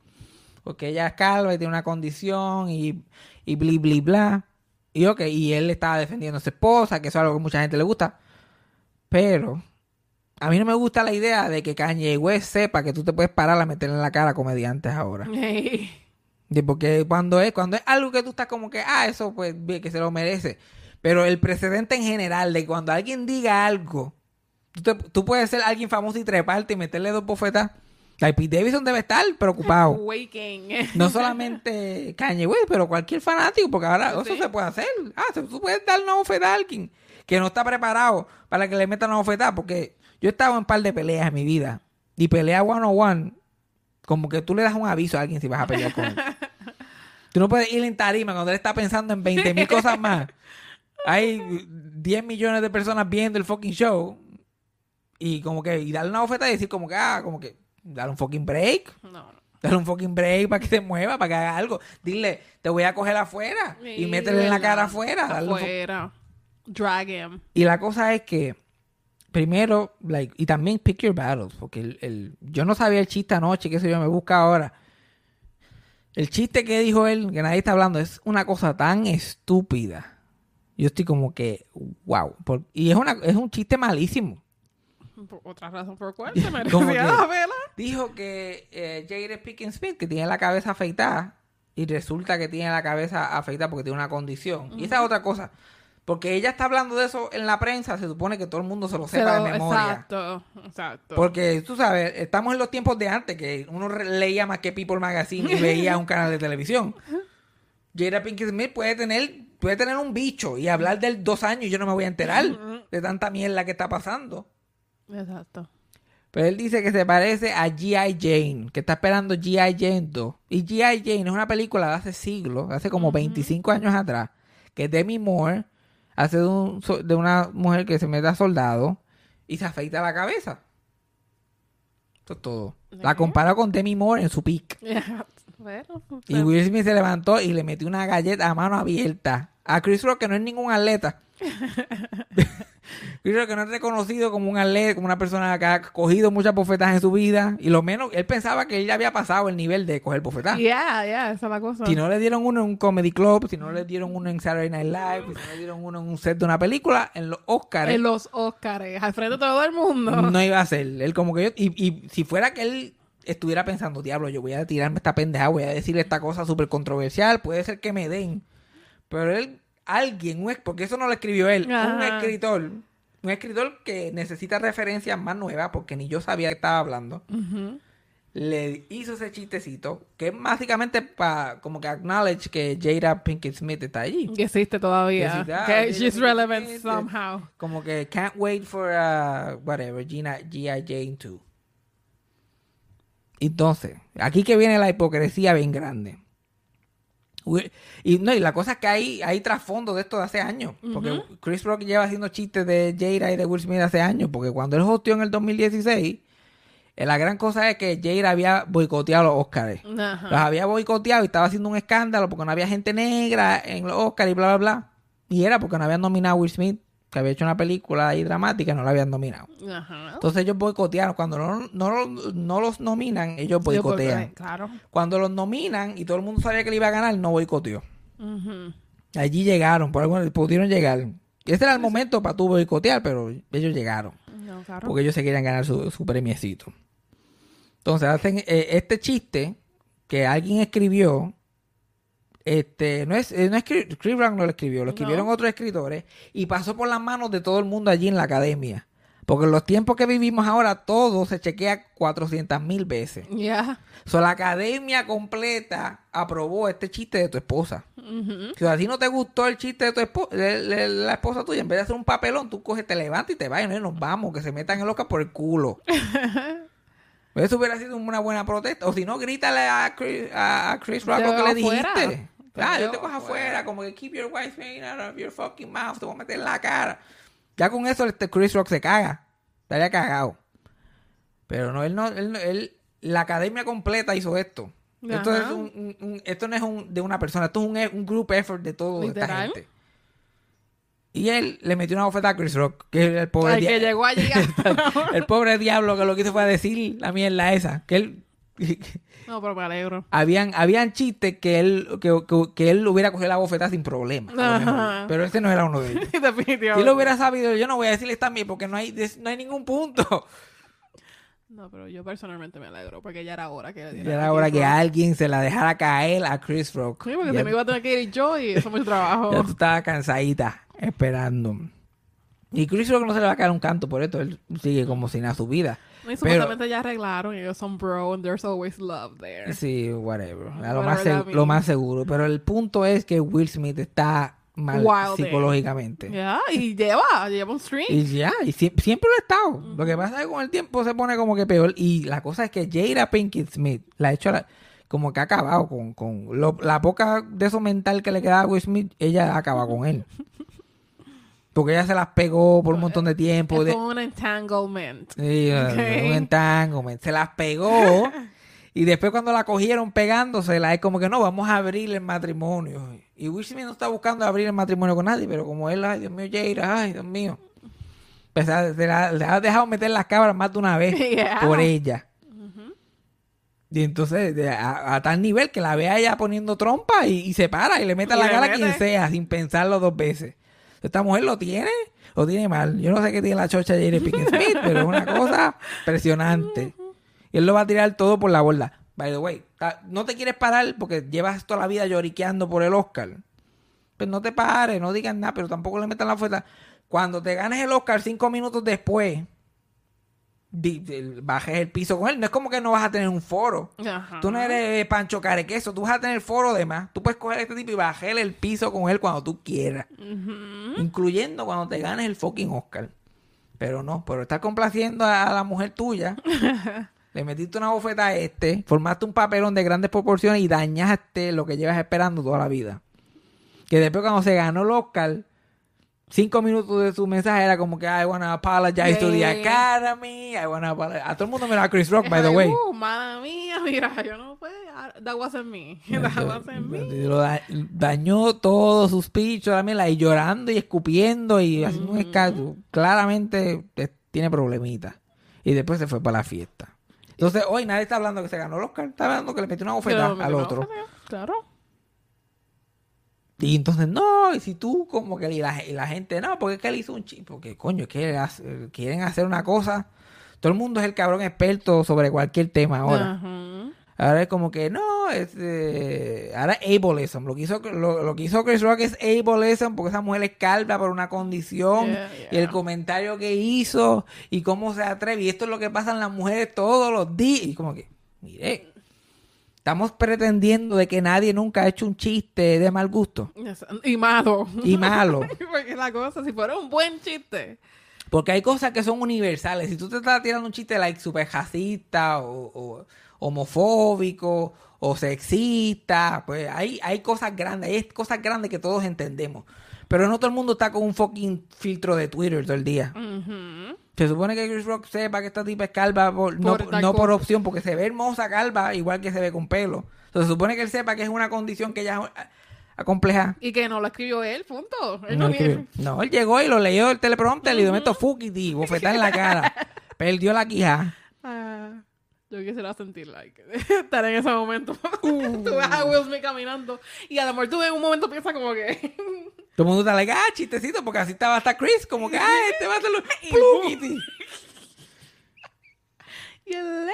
Porque ella es calva y tiene una condición y, y bli, bli, bla. Y ok, y él estaba defendiendo a su esposa, que eso es algo que mucha gente le gusta. Pero a mí no me gusta la idea de que Kanye West sepa que tú te puedes parar a meterle en la cara a comediantes ahora. hey, porque cuando es, cuando es algo que tú estás como que, ah, eso pues bien, que se lo merece. Pero el precedente en general de cuando alguien diga algo, tú, te- tú puedes ser alguien famoso y treparte y meterle dos bofetas. Like, Pete Davidson debe estar preocupado. No solamente Kanye West, pero cualquier fanático, porque ahora eso se puede hacer. Ah, tú puedes dar una bofetada a alguien que no está preparado para que le metan una bofetada, porque yo he estado en un par de peleas en mi vida. Y pelea one on one, como que tú le das un aviso a alguien si vas a pelear con él. Tú no puedes ir en tarima cuando él está pensando en 20 mil cosas más. Hay 10 millones de personas viendo el fucking show. Y como que, y darle una bofetada y decir como que, ah, como que, darle un fucking break. No, no. Dale un fucking break para que se mueva, para que haga algo. Dile, te voy a coger afuera y métele en la cara afuera. Afuera. Drag him. Y la cosa es que, primero, like, y también pick your battles, porque el, el- yo no sabía el chiste anoche, que sé yo, me busca ahora. El chiste que dijo él, que nadie está hablando, es una cosa tan estúpida. Yo estoy como que, wow. por- y es, una, es un chiste malísimo. Por otra razón por cual se merecía la vela. Dijo que eh, Jada Pinkett Smith, que tiene la cabeza afeitada, y resulta que tiene la cabeza afeitada porque tiene una condición. Y esa es otra cosa. Porque ella está hablando de eso en la prensa, se supone que todo el mundo se lo sepa Pero- de memoria. Exacto, exacto. Porque tú sabes, estamos en los tiempos de antes que uno leía más que People Magazine y veía un canal de televisión. Jada Pinkett Smith puede tener, puede tener un bicho y hablar del dos años y yo no me voy a enterar de tanta mierda que está pasando. Exacto. Pero él dice que se parece a G.I. Jane, que está esperando G.I. Jane 2. Y G.I. Jane es una película de hace siglos, hace como 25 años atrás, que Demi Moore hace de, un de una mujer que se mete a soldado y se afeita la cabeza. Eso es todo. La comparo con Demi Moore en su pick. Bueno, Y Will Smith se levantó y le metió una galleta a mano abierta a Chris Rock, que no es ningún atleta. Chris que no es reconocido como un atleta, como una persona que ha cogido muchas bofetas en su vida. Y lo menos, él pensaba que él ya había pasado el nivel de coger bofetas. Yeah, yeah, esa es la cosa. Si no le dieron uno en un comedy club, si no le dieron uno en Saturday Night Live, si no le dieron uno en un set de una película, en los Oscars. En los Oscars, al frente de todo el mundo. No iba a ser. Él como que yo, y, y si fuera que él estuviera pensando, diablo, yo voy a tirarme esta pendeja, voy a decir esta cosa súper controversial, puede ser que me den. Pero él, alguien, un porque eso no lo escribió él, un Ajá. escritor, un escritor que necesita referencias más nuevas, porque ni yo sabía que estaba hablando, Ujú. le hizo ese chistecito, que es básicamente para como que acknowledge que Jada Pinkett Smith está allí. Que existe todavía. Que existe, ah, Jada she's Pinkett relevant Smith, somehow. Como que can't wait for uh, whatever, Gina, G.I. Jane 2. Entonces, aquí que viene la hipocresía bien grande. Y no, y la cosa es que hay, hay trasfondo de esto de hace años. Porque Chris Rock lleva haciendo chistes de Jada y de Will Smith hace años. Porque cuando él hostió en el 2016, eh, la gran cosa es que Jada había boicoteado los Oscars. Los había boicoteado y estaba haciendo un escándalo porque no había gente negra en los Oscars y bla, bla, bla. Y era porque no habían nominado a Will Smith, que había hecho una película ahí dramática no la habían nominado. Ajá. Entonces ellos boicotearon. Cuando no, no, no los nominan, ellos Sí, boicotean. Claro. Cuando los nominan y todo el mundo sabía que le iba a ganar, no boicoteó. Ujú. Allí llegaron, por alguna pudieron llegar. Ese era el momento para tú boicotear, pero ellos llegaron. No, claro. Porque ellos se querían ganar su, su premiecito. Entonces hacen eh, este chiste que alguien escribió. Este, no es, eh, no es Chris Chris Rock no lo escribió, lo escribieron No. otros escritores y pasó por las manos de todo el mundo allí en la academia. Porque en los tiempos que vivimos ahora, todo se chequea 400 mil veces. Ya. So, la academia completa aprobó este chiste de tu esposa. Si a ti no te gustó el chiste de, tu espo- de- de la esposa tuya, en vez de hacer un papelón, tú coges, te levantas y te vas y no, nos vamos, que se metan en loca por el culo. Eso hubiera sido una buena protesta. O si no, grítale a Chris, a Chris Rock lo que le dijiste. Ah, yo te cojo afuera. afuera, como que keep your wife out of your fucking mouth, te voy a meter en la cara. Ya con eso este Chris Rock se caga. Estaría cagado. Pero no, él no, él, él- la academia completa hizo esto. Esto, Ajá. es un, un- un- esto no es un, de una persona, esto es un, un group effort de toda esta gente. Y él le metió una bofeta a Chris Rock, que es el pobre Al dia- que llegó allí. el pobre diablo que lo que hizo fue decir la mierda esa. Que él no, pero me alegro. habían, habían chistes que él, que, que- que él hubiera cogido la bofeta sin problema. a mejor. Pero ese no era uno de ellos. Definitivamente. Si lo hubiera sabido, yo no voy a decirles también porque no hay, no hay ningún punto. No, pero yo personalmente me alegro porque ya era hora que le Y diera era a hora que alguien se la dejara caer a Chris Rock. Sí, porque ya, se me iba a tener que ir yo y eso es mucho trabajo. ya tú estabas cansadita esperando. Y Chris Rock no se le va a caer un canto por esto. Él sigue como sin a su vida. Y Pero- supuestamente ya arreglaron ellos son bro and there's always love there. Sí, whatever. Pero lo, más lo más seguro. Pero el punto es que Will Smith está mal Wild psicológicamente. Ya, y lleva, lleva un string. Y ya, y sie- siempre lo ha estado. Lo que pasa es que con el tiempo se pone como que peor. Y la cosa es que Jada Pinkett Smith la ha hecho la- como que ha acabado con, con lo- la poca de eso mental que le quedaba a Will Smith, ella acaba con él. Porque ella se las pegó por un montón de tiempo. es como un entanglement. Sí, Ok. un entanglement. Se las pegó. y después cuando la cogieron pegándosela, es como que no, vamos a abrir el matrimonio. Y Will Smith no está buscando abrir el matrimonio con nadie, pero como él, ay Dios mío, Jada, ay Dios mío. Pues se la, se la ha dejado meter las cabras más de una vez Yeah. por ella. Y entonces, a, a tal nivel que la ve a ella poniendo trompa y, y se para y le mete a la le cara a quien sea, sin pensarlo dos veces. Esta mujer lo tiene o tiene mal. Yo no sé qué tiene la chocha de Pinkett Smith, pero es una cosa impresionante. Y él lo va a tirar todo por la borda. By the way, no te quieres parar porque llevas toda la vida lloriqueando por el Oscar. Pues no te pares, no digas nada, pero tampoco le metas la fuerza. Cuando te ganes el Oscar cinco minutos después, bajes el piso con él. No es como que no vas a tener un foro. Ajá. Tú no eres Pancho Carequeso, tú vas a tener foro de más. Tú puedes coger a este tipo y bajarle el piso con él cuando tú quieras. Incluyendo cuando te ganes el fucking Oscar. Pero no, por estar complaciendo a, a la mujer tuya, le metiste una bofeta a este, formaste un papelón de grandes proporciones y dañaste lo que llevas esperando toda la vida. Que después cuando se ganó el Oscar, cinco minutos de su mensaje era como que I wanna apologize to the Yeah. Academy, I wanna apologize. A todo el mundo me a Chris Rock, by the Ay, way. Uh, madre mía, mira, yo no fue. That wasn't me. That wasn't me. Lo da- dañó todo sus la y llorando y escupiendo y haciendo un escándalo. Claramente tiene problemitas. Y después se fue para la fiesta. Entonces, hoy nadie está hablando que se ganó el Oscar, está hablando que le metió una me al otro. Claro. Y entonces, no, y si tú, como que y la, y la gente, no, porque es que él hizo un chip, porque coño, es que hace- quieren hacer una cosa. Todo el mundo es el cabrón experto sobre cualquier tema ahora. Ahora es como que no, es, eh, ahora es ableism. Lo que, hizo, lo, lo que hizo Chris Rock es ableism porque esa mujer es calva por una condición. Yeah, Y el comentario que hizo y cómo se atreve. Y esto es lo que pasa en las mujeres todos los días. Y como que, mire, estamos pretendiendo de que nadie nunca ha hecho un chiste de mal gusto Y malo. y malo. Porque la cosa, si fuera un buen chiste. Porque hay cosas que son universales. Si tú te estás tirando un chiste like super racista o, o homofóbico o sexista, pues hay, hay cosas grandes, hay cosas grandes que todos entendemos. Pero no todo el mundo está con un fucking filtro de Twitter todo el día. Ujú. Se supone que Chris Rock sepa que esta tipa es calva por- no, Por no opción, porque se ve hermosa calva igual que se ve con pelo. Entonces se supone que él sepa que es una condición que ya es acompleja. Y que no lo escribió él, punto. Él No, no, escribió. No, él llegó y lo leyó el teleprompter y le meto fuckity, bofetada en la cara. Perdió la quija. Ah, yo quisiera sentir like estar en ese momento. Uh. tú ves a Will Smith caminando y a lo mejor tú en un momento piensas como que Todo el mundo está like, ah, chistecito, porque así estaba hasta Chris, como que, ah, este va a hacerlo. Pluquiti. y el.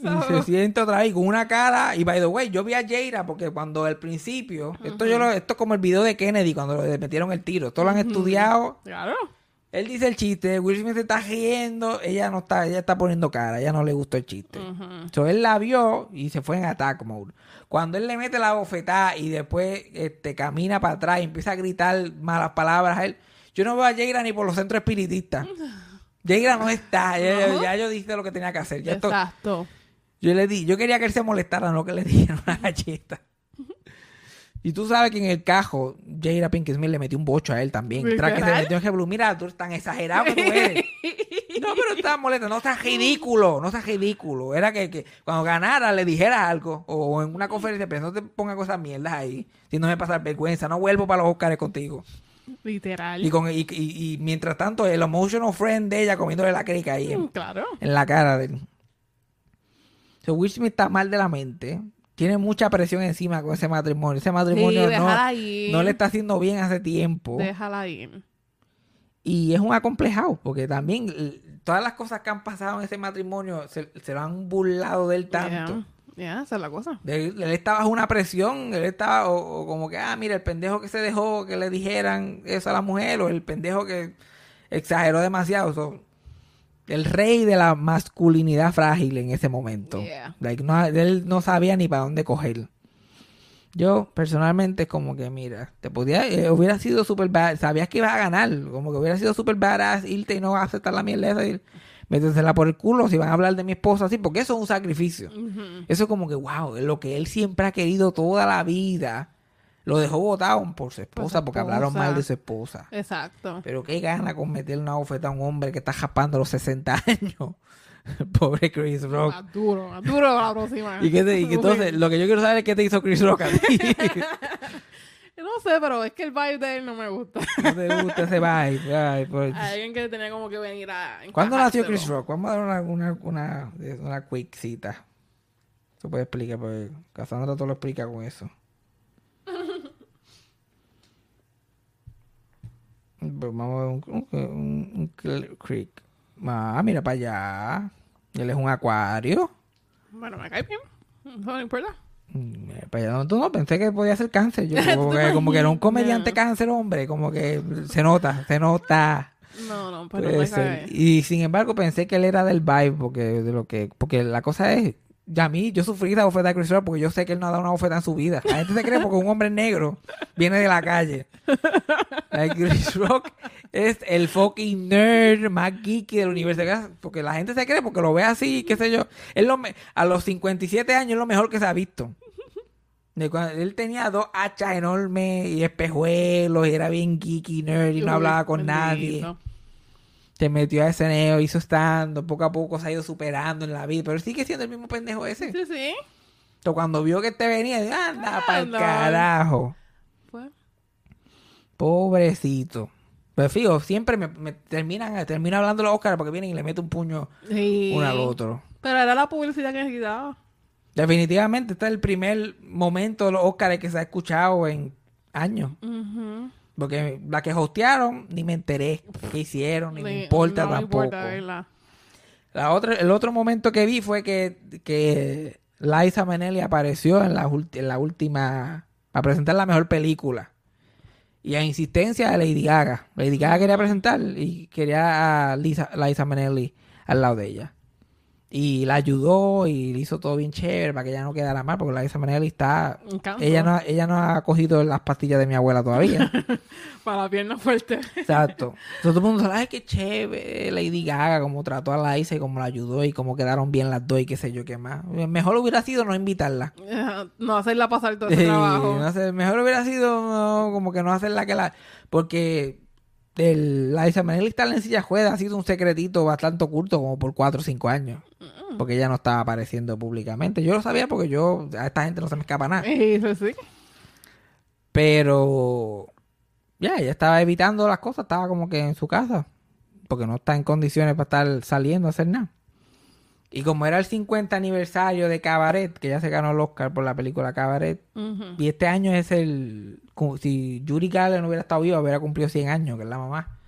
Y se siente otra vez con una cara. Y by the way, yo vi a Jaira porque cuando al principio, esto yo lo, esto es como el video de Kennedy cuando le metieron el tiro. Esto lo han estudiado. Claro. Él dice el chiste, Will Smith se está riendo, ella no está, ella está poniendo cara, ella no le gustó el chiste. So, él la vio y se fue en attack mode. Cuando él le mete la bofetada y después este, camina para atrás y empieza a gritar malas palabras a él, yo no veo a Jaira ni por los centros espiritistas. Jaira no está, ya, ya- ya yo dije lo que tenía que hacer. Ya esto- Exacto. yo le di, yo quería que él se molestara, no que le diera una galleta. Y tú sabes que en el cajo, Jada Pinkett Smith le metió un bocho a él también. Tras que se metió en Blue, mira, tú eres tan exagerado que tú eres. No, pero estaba molesta, no seas ridículo, no seas ridículo. Era que, que cuando ganara le dijeras algo, o en una conferencia, pero no te pongas cosas mierdas ahí, si no me pasas vergüenza, no vuelvo para los Oscars contigo. Literal. Y, con, y, y- y mientras tanto, el emotional friend de ella comiéndole la crica ahí en, Mm, Claro. en la cara de él. So, Will Smith está mal de la mente. Tiene mucha presión encima con ese matrimonio. Ese matrimonio no, déjala ir. no le está haciendo bien hace tiempo. Déjala ir. Y es un acomplejado, porque también todas las cosas que han pasado en ese matrimonio se, se lo han burlado de él tanto. Ya, esa es la cosa. Él, él estaba bajo una presión, él estaba o, o como que, ah, mira, el pendejo que se dejó que le dijeran eso a la mujer, o el pendejo que exageró demasiado. So, el rey de la masculinidad frágil en ese momento. Yeah. Like, no, él no sabía ni para dónde coger. Yo, personalmente, es como que, mira, te podía, eh, hubiera sido super bad, sabías que ibas a ganar, como que hubiera sido super badass irte y no aceptar la mierda esa y métensela por el culo si van a hablar de mi esposa así, porque eso es un sacrificio. Eso es como que, wow, es lo que él siempre ha querido toda la vida. Lo dejó botado por su esposa su porque hablaron mal de su esposa. Exacto. Pero qué gana con meterle una bofeta a un hombre que está japando a los 60 años. Pobre Chris Rock. Más duro, más duro la próxima. Y, que te- y que entonces, lo que yo quiero saber es qué te hizo Chris Rock a ti. No sé, pero es que el vibe de él no me gusta. no te gusta ese vibe. Ay, pues. Alguien que tenía como que venir a. ¿Cuándo nació. Chris Rock? Vamos a dar una, una, una, una quick cita. Se puede explicar, porque Cassandra todo lo explica con eso. Vamos a ver un, un, creek. Ah, mira para allá. Él es un acuario. Bueno, me cae bien. No importa. Para allá. No, tú no pensé que podía ser cáncer. Yo como ¿Tú que, como que era un comediante cáncer, hombre. Como que se nota, se nota. No, no, pero Puede me ser. cae. Y sin embargo pensé que él era del vibe porque de lo que porque la cosa es ya a mí yo sufrí la bofeta de Chris Rock porque yo sé que él no ha dado una bofeta en su vida. La gente se cree porque un hombre negro viene de la calle. Like, Chris Rock es el fucking nerd más geeky del universo. Porque la gente se cree porque lo ve así, qué sé yo. Él lo me- a los 57 años es lo mejor que se ha visto. Él tenía dos hachas enormes y espejuelos y era bien geeky nerd y no hablaba con nadie. Se metió a SNL, hizo stand, poco a poco se ha ido superando en la vida, pero sigue siendo el mismo pendejo ese. Sí, sí. Entonces, cuando vio que te venía, dijo, anda para el carajo. Pobrecito. Pero fijo, siempre me, me terminan, termina hablando los Oscars porque vienen y le mete un puño Sí. uno al otro. Pero era la publicidad que necesitaba. Definitivamente, este es el primer momento de los Oscars que se ha escuchado en años. Ujú. Porque la que hostearon, ni me enteré qué hicieron, ni me importa no me tampoco. importa, ¿verdad? La otra, el otro momento que vi fue que, que Liza Minnelli apareció en la, en la última para presentar la mejor película. Y a insistencia de Lady Gaga. Lady Gaga quería presentar y quería a Lisa, Liza Minnelli al lado de ella. Y la ayudó y le hizo todo bien chévere para que ella no quedara mal, porque Liza Minnelli está... Encanto. Ella no, ella no ha cogido las pastillas de mi abuela todavía. Para la pierna fuerte. Exacto. Entonces todo el mundo sabe, ay, qué chévere Lady Gaga, cómo trató a Liza y cómo la ayudó y cómo quedaron bien las dos y qué sé yo qué más. Mejor hubiera sido no invitarla. no hacerla pasar todo ese trabajo. no mejor hubiera sido no, como que no hacerla que la... Porque el, Liza Minnelli estar en silla de juega ha sido un secretito bastante oculto como por cuatro o cinco años. Porque ella no estaba apareciendo públicamente. Yo lo sabía porque yo, a esta gente no se me escapa nada. Sí, sí. Pero ya, ella estaba evitando las cosas, estaba como que en su casa, porque no está en condiciones para estar saliendo a hacer nada. Y como era el 50 aniversario de Cabaret, que ya se ganó el Oscar por la película Cabaret, y este año es el... como Si Garland no hubiera estado viva, hubiera cumplido 100 años, que es la mamá.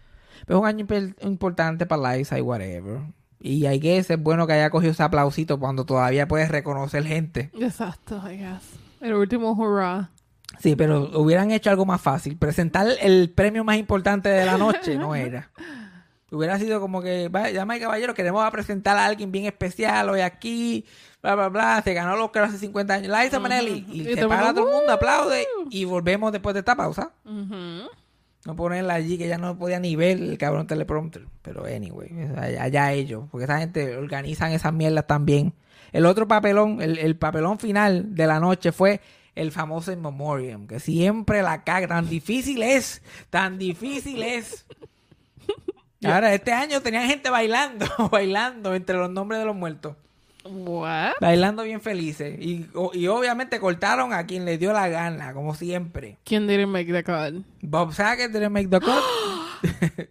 Pero es un año importante para Liza y whatever. Y hay que es bueno que haya cogido ese aplausito cuando todavía puedes reconocer gente. Exacto, I guess. El último hurrah. Sí, pero hubieran hecho algo más fácil. Presentar el premio más importante de la noche no era. Hubiera sido como que, "Vaya, llama caballero, queremos presentar a alguien bien especial hoy aquí, bla, bla, bla. Se ganó el Oscar hace 50 años. Liza Minnelli. Y, Y se para todo el mundo, aplaude. Y volvemos después de esta pausa. Ujú. No ponerla allí que ya no podía ni ver el cabrón teleprompter. Pero anyway, allá, allá ellos. Porque esa gente organizan esas mierdas también. El otro papelón, el, el papelón final de la noche fue el famoso In Memoriam. Que siempre la caga. Tan difícil es. Tan difícil es. Ahora, este año tenían gente bailando, bailando entre los nombres de los muertos. What? Bailando bien felices. Y, y obviamente cortaron a quien le dio la gana, como siempre. ¿Quién didn't make the cut? Bob Saget didn't make the cut.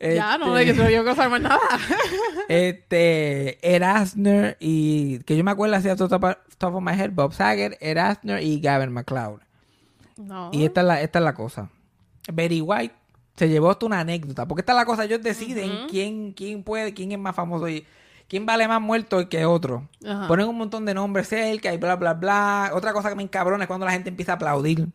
Ya, no Este, le quiero yo cosa más nada. Este, Erasner y que yo me acuerdo así a top, top of my head, Bob Saget, Erasner y Gavin McLeod. no. Y esta es la, esta es la cosa. Betty White se llevó hasta una anécdota, porque esta es la cosa, ellos deciden quién, quién puede, quién es más famoso y quién vale más muerto que otro. Ajá. Ponen un montón de nombres cerca y bla, bla, bla. Otra cosa que me encabrona es cuando la gente empieza a aplaudir.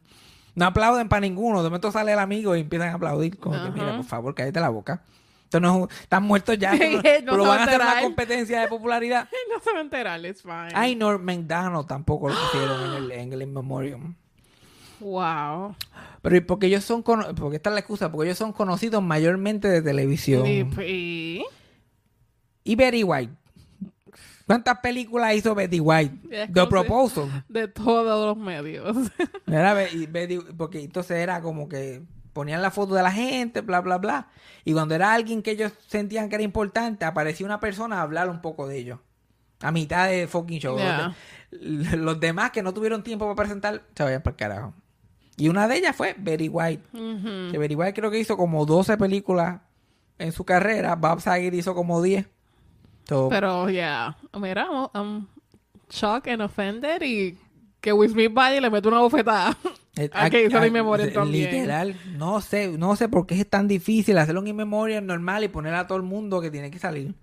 No aplauden para ninguno. De momento sale el amigo y empiezan a aplaudir. Como que, mira, por favor, cállate la boca. Esto no es un- Están muertos ya. No lo van a a hacer una competencia de popularidad. no se va a enterar, it's fine. Ay, Norm McDonald tampoco lo pusieron en el, en el In Memoriam. Wow. Pero ¿y porque ellos son porque esta es la excusa, porque ellos son conocidos mayormente de televisión. Y, y- Betty White. ¿Cuántas películas hizo Betty White? Es The Proposal. de todos los medios. Era Betty- porque entonces era como que ponían la foto de la gente, bla, bla, bla. Y cuando era alguien que ellos sentían que era importante, aparecía una persona a hablar un poco de ellos. A mitad de fucking show. Yeah. Los, de- los demás que no tuvieron tiempo para presentar, se vayan para el carajo. Y una de ellas fue Betty White. Que Betty White creo que hizo como 12 películas en su carrera. Bob Saget hizo como 10. So, Pero, ya. Mira, um, shocked and offended y que Will Smith vaya y le mete una bofetada. Ah, que hizo eh, también. Literal, no sé, no sé por qué es tan difícil hacerlo un in memoriam normal y poner a todo el mundo que tiene que salir.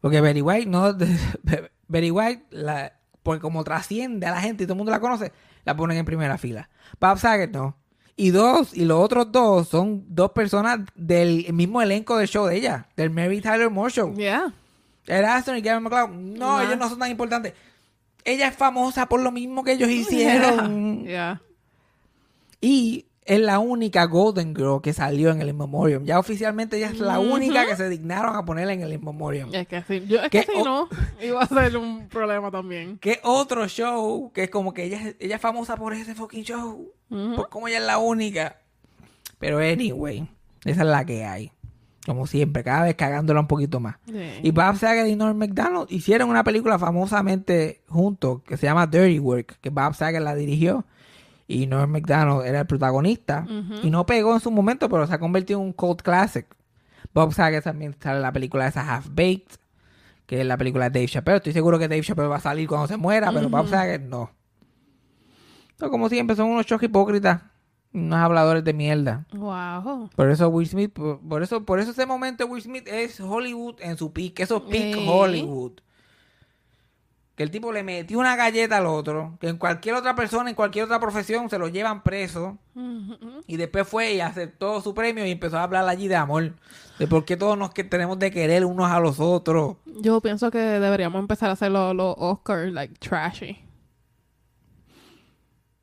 Porque Betty White, no, Betty White, la, porque como trasciende a la gente y todo el mundo la conoce, la ponen en primera fila. Bob Saget no. Y dos, y los otros dos son dos personas del mismo elenco del show de ella, del Mary Tyler Moore Show. Yeah. Ed Aston y Gavin McLeod, no, Nah. ellos no son tan importantes. Ella es famosa por lo mismo que ellos hicieron. Yeah. Y es la única Golden Girl que salió en el In Memoriam. Ya oficialmente ella es la única que se dignaron a ponerla en el In Memoriam. Es que sí. Yo, es ¿Qué que si o- no, iba a ser un problema también. ¿Qué otro show que es como que ella, es- ella es famosa por ese fucking show? Por cómo ella es la única. Pero anyway, esa es la que hay. Como siempre, cada vez cagándola un poquito más. Y Bob Saget y Norm MacDonald hicieron una película famosamente juntos que se llama Dirty Work, que Bob Saget la dirigió y Norm MacDonald era el protagonista. Y no pegó en su momento, pero se ha convertido en un cult classic. Bob Saget también sale en la película esa Half Baked, que es la película de Dave Chappelle. Estoy seguro que Dave Chappelle va a salir cuando se muera, pero Bob Saget no. Entonces, como siempre, son unos shows hipócritas, unos habladores de mierda. Wow. Por eso Will Smith, por, por eso, por eso ese momento Will Smith es Hollywood en su peak, eso es peak. Hollywood. Que el tipo le metió una galleta al otro, que en cualquier otra persona, en cualquier otra profesión, se lo llevan preso. Y después fue y aceptó su premio y empezó a hablar allí de amor. De por qué todos nos que tenemos de querer unos a los otros. Yo pienso que deberíamos empezar a hacer los, los Oscars like trashy.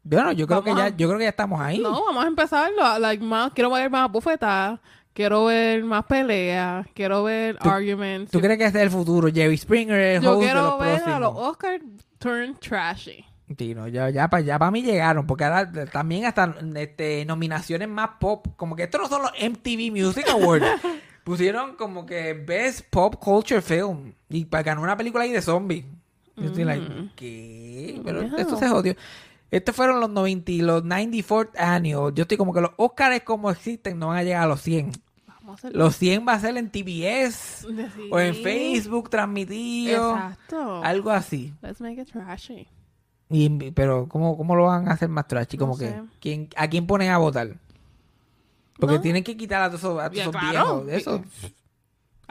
Bueno, yo creo que ya, yo creo que ya estamos ahí. No, vamos a empezarlo. Like, más, quiero ver más bufetas. Quiero ver más peleas. Quiero ver arguments. ¿Tú crees que ese es el futuro? Jerry Springer es Yo host de quiero los ver a próximos. los Oscars turn trashy. Sí, no, ya, ya para ya pa mí llegaron, porque ahora también hasta este, nominaciones más pop, como que estos no son los MTV Music Awards. Pusieron como que Best Pop Culture Film y para ganar una película ahí de zombies. Yo estoy like, ¿qué? Pero No. esto se jodió. Estos fueron los 90, y los 94th annual. Yo estoy como que los Oscars como existen no van a llegar a los 100. Vamos a hacer Los 100 va a ser en TBS Sí. o en Facebook transmitido. Exacto. Algo así. Let's make it trashy. Y, pero ¿cómo, ¿cómo lo van a hacer más trashy? No Como que sé. ¿quién, ¿a quién ponen a votar? Porque No. tienen que quitar a todos esos, a todos esos claro. viejos. de eso.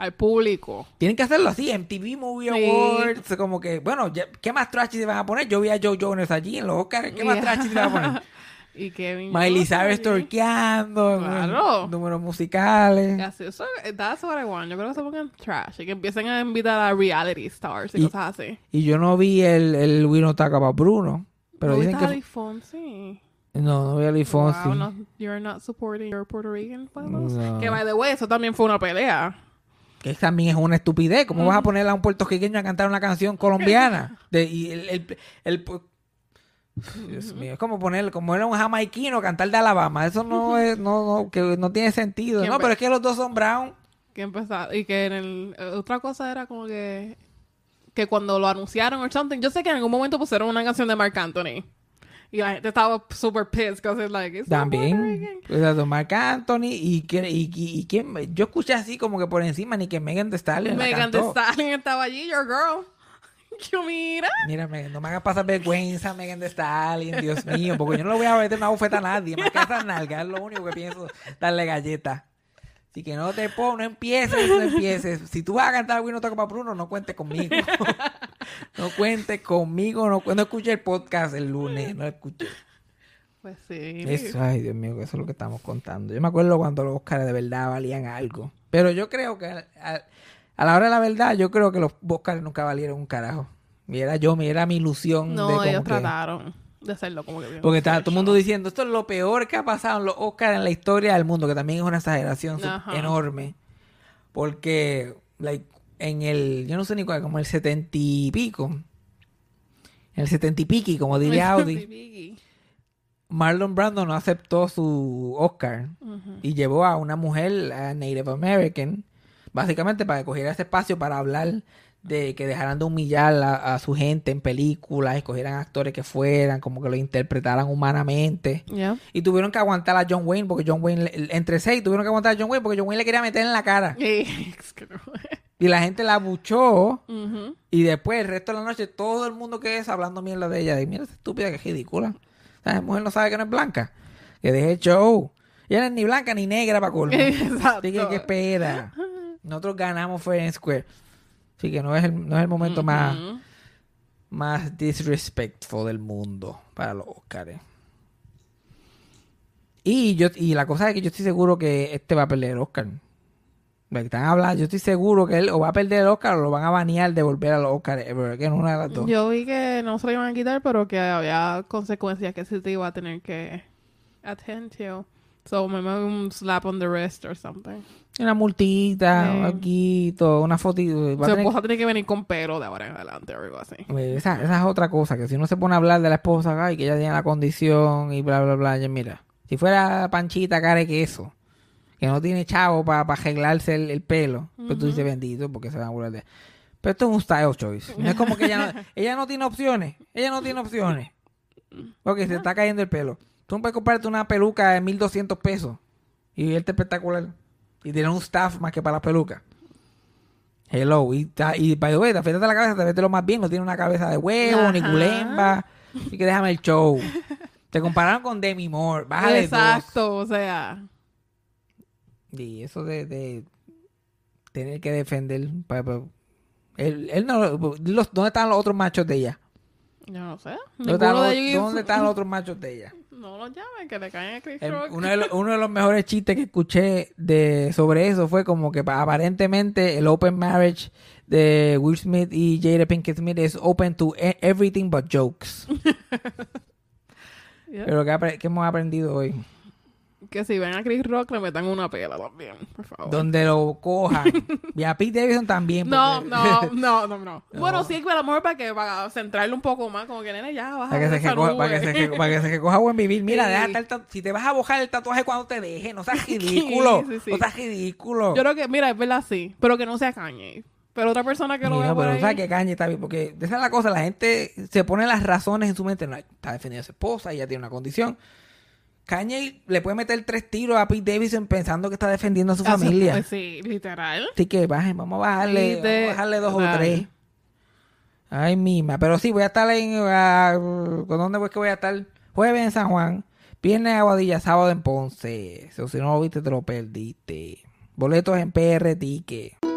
Al público. Tienen que hacerlo así, MTV Movie Sí. Awards, como que, bueno, ya- ¿qué más trashy se van a poner? Yo vi a Joe Jonas allí en los Oscars, ¿qué más Yeah. trashy se van a poner? Y Kevin. Miley Cyrus torqueando, Claro. números musicales. Así, eso, that's what I want. Yo creo que se pongan trash y que empiecen a invitar a reality stars y, Y- cosas así. Y yo no vi el, el We Don't Talk About Bruno, pero ¿No dicen que... Ali Fonsi? No, no vi a Lee Fonsi. Wow, no, you're not supporting your Puerto Rican fellows. No. Que, by the way, eso también fue una pelea. Que también es una estupidez. ¿Cómo vas a poner a un puertorriqueño a cantar una canción colombiana? De, y el, el- el- Dios mío, es como poner, como era un jamaiquino cantar de Alabama. Eso no es, no, no, que no tiene sentido. ¿Quién No, pero es que los dos son brown. Que empezó, y que en el, otra cosa era como que, que cuando lo anunciaron o something, yo sé que en algún momento pusieron una canción de Marc Anthony. Y la gente estaba super pissed because it's like, it's También. Rican. Exacto, Marc Anthony y, y, y, y quién- yo escuché así como que por encima ni que Megan Thee Stallion Megan Thee. Stallion estaba allí, your girl. Yo mira. Mira, Megan, no me hagas pasar vergüenza, Megan Thee Stallion, Dios mío, porque yo no le voy a meter una bufeta a nadie, más que a esas nalgas, es lo único que pienso, darle galletas. Así que no te pongo, no empieces, no empieces. Si tú vas a cantar Wino Toca para Bruno, no cuentes conmigo. no cuentes conmigo, no, no escuché el podcast el lunes, no escuché. Pues sí. Eso, ay, Dios mío, eso es lo que estamos contando. Yo me acuerdo cuando los Oscars de verdad valían algo. Pero yo creo que a, a- a la hora de la verdad, yo creo que los Oscars nunca valieron un carajo. Y era yo, mi- era mi ilusión. de No, como ellos que- trataron de hacerlo como que bien. Porque está todo el mundo diciendo, esto es lo peor que ha pasado en los Oscars en la historia del mundo, que también es una exageración Ajá. enorme. Porque, like, en el, yo no sé ni cuál, como el setenta y pico, en el setenta y piqui, como diría Audi, Marlon Brando no aceptó su Oscar y llevó a una mujer a Native American, básicamente para que cogiera ese espacio para hablar de que dejaran de humillar a, a su gente en películas, escogieran actores que fueran, como que lo interpretaran humanamente. Yeah. Y tuvieron que aguantar a John Wayne, porque John Wayne, le- entre seis, tuvieron que aguantar a John Wayne porque John Wayne le quería meter en la cara. Y- la gente la buchó. Ujú. Y después, el resto de la noche, todo el mundo que es hablando mierda de ella. De mira, esa estúpida que es ridícula. Esa mujer no sabe que no es blanca. Que deje el show. Ella no es ni blanca ni negra para colmo. Exacto. Así que, ¿qué espera? Nosotros ganamos Fair and Square. Así que no es el, no es el momento más, más disrespectful del mundo para los Oscars. Y yo y la cosa es que yo estoy seguro que este va a perder el Oscar. Están hablando, yo estoy seguro que él o va a perder el Oscar o lo van a banear de volver a los Oscars ever again, una de las dos. Yo vi que no se lo iban a quitar, pero que había consecuencias que se te iba a tener que attend to. So, maybe un slap on the wrist or something. Una multita, un alquito, una fotito. va tener- esposa tiene que venir con pelo de ahora en adelante o algo así. Eh, Esa, esa es otra cosa, que si uno se pone a hablar de la esposa, ay, que ella tiene la condición y bla, bla, bla, ya mira, si fuera panchita, cara de queso, que no tiene chavo para arreglarse el, el pelo, pues tú dices bendito porque se van a burlar de... Pero esto es un style choice. No es como que ella no, ella no tiene opciones. Ella no tiene opciones. Porque se está cayendo el pelo. Tú no puedes comprarte una peluca de 1200 pesos y verte espectacular. Y tener un staff más que para las pelucas. Hello. Y, y by the way, te afeitas la cabeza, te vete lo más bien. No tiene una cabeza de huevo, ni culemba. Así que déjame el show. Te compararon con Demi Moore. Bájale dos. Exacto, o sea. Y eso de, de tener que defender. pa- pa- él, él no, los- ¿Dónde están los otros machos de ella? Yo no sé. ¿Dónde están, Ninguno los, de ellos. dónde están los otros machos de ella? No los llamen, que le caen a Chris El- Rock. uno, de los, uno de los mejores chistes que escuché de sobre eso fue como que pa- aparentemente el open marriage de Will Smith y Jada Pinkett Smith es open to e- everything but jokes. Yeah. Pero ¿qué, apre- qué hemos aprendido hoy? Que si ven a Chris Rock le metan una pela también, por favor. Donde lo cojan. y a Pete Davidson también. No, porque- no, no, no, no. Bueno, sí, a lo mejor para que para centrarlo un poco más, como que nene ya baja Para que, se para, que se, que- para que se recoja buen vivir. Mira, Sí. deja estar ta- si te vas a bojar el tatuaje cuando te deje, no seas ridículo. Sí, sí. No seas ridículo. Yo creo que, mira, es verdad, sí, pero que no sea Kanye. Pero otra persona que lo vea por pero ahí. sabes que Kanye está bien, porque esa es la cosa, la gente se pone las razones en su mente, no, está defendiendo a su esposa, ella tiene una condición. Kanye le puede meter tres tiros a Pete Davidson pensando que está defendiendo a su familia. sí, literal. Así que bajen, vamos a bajarle, vamos a bajarle dos o tres. Ay, mima. Pero sí, voy a estar en... ah, ¿Con dónde voy que voy a estar? Jueves en San Juan, viernes en Aguadilla, sábado en Ponce. O si no lo viste, te lo perdiste. Boletos en PR Ticket.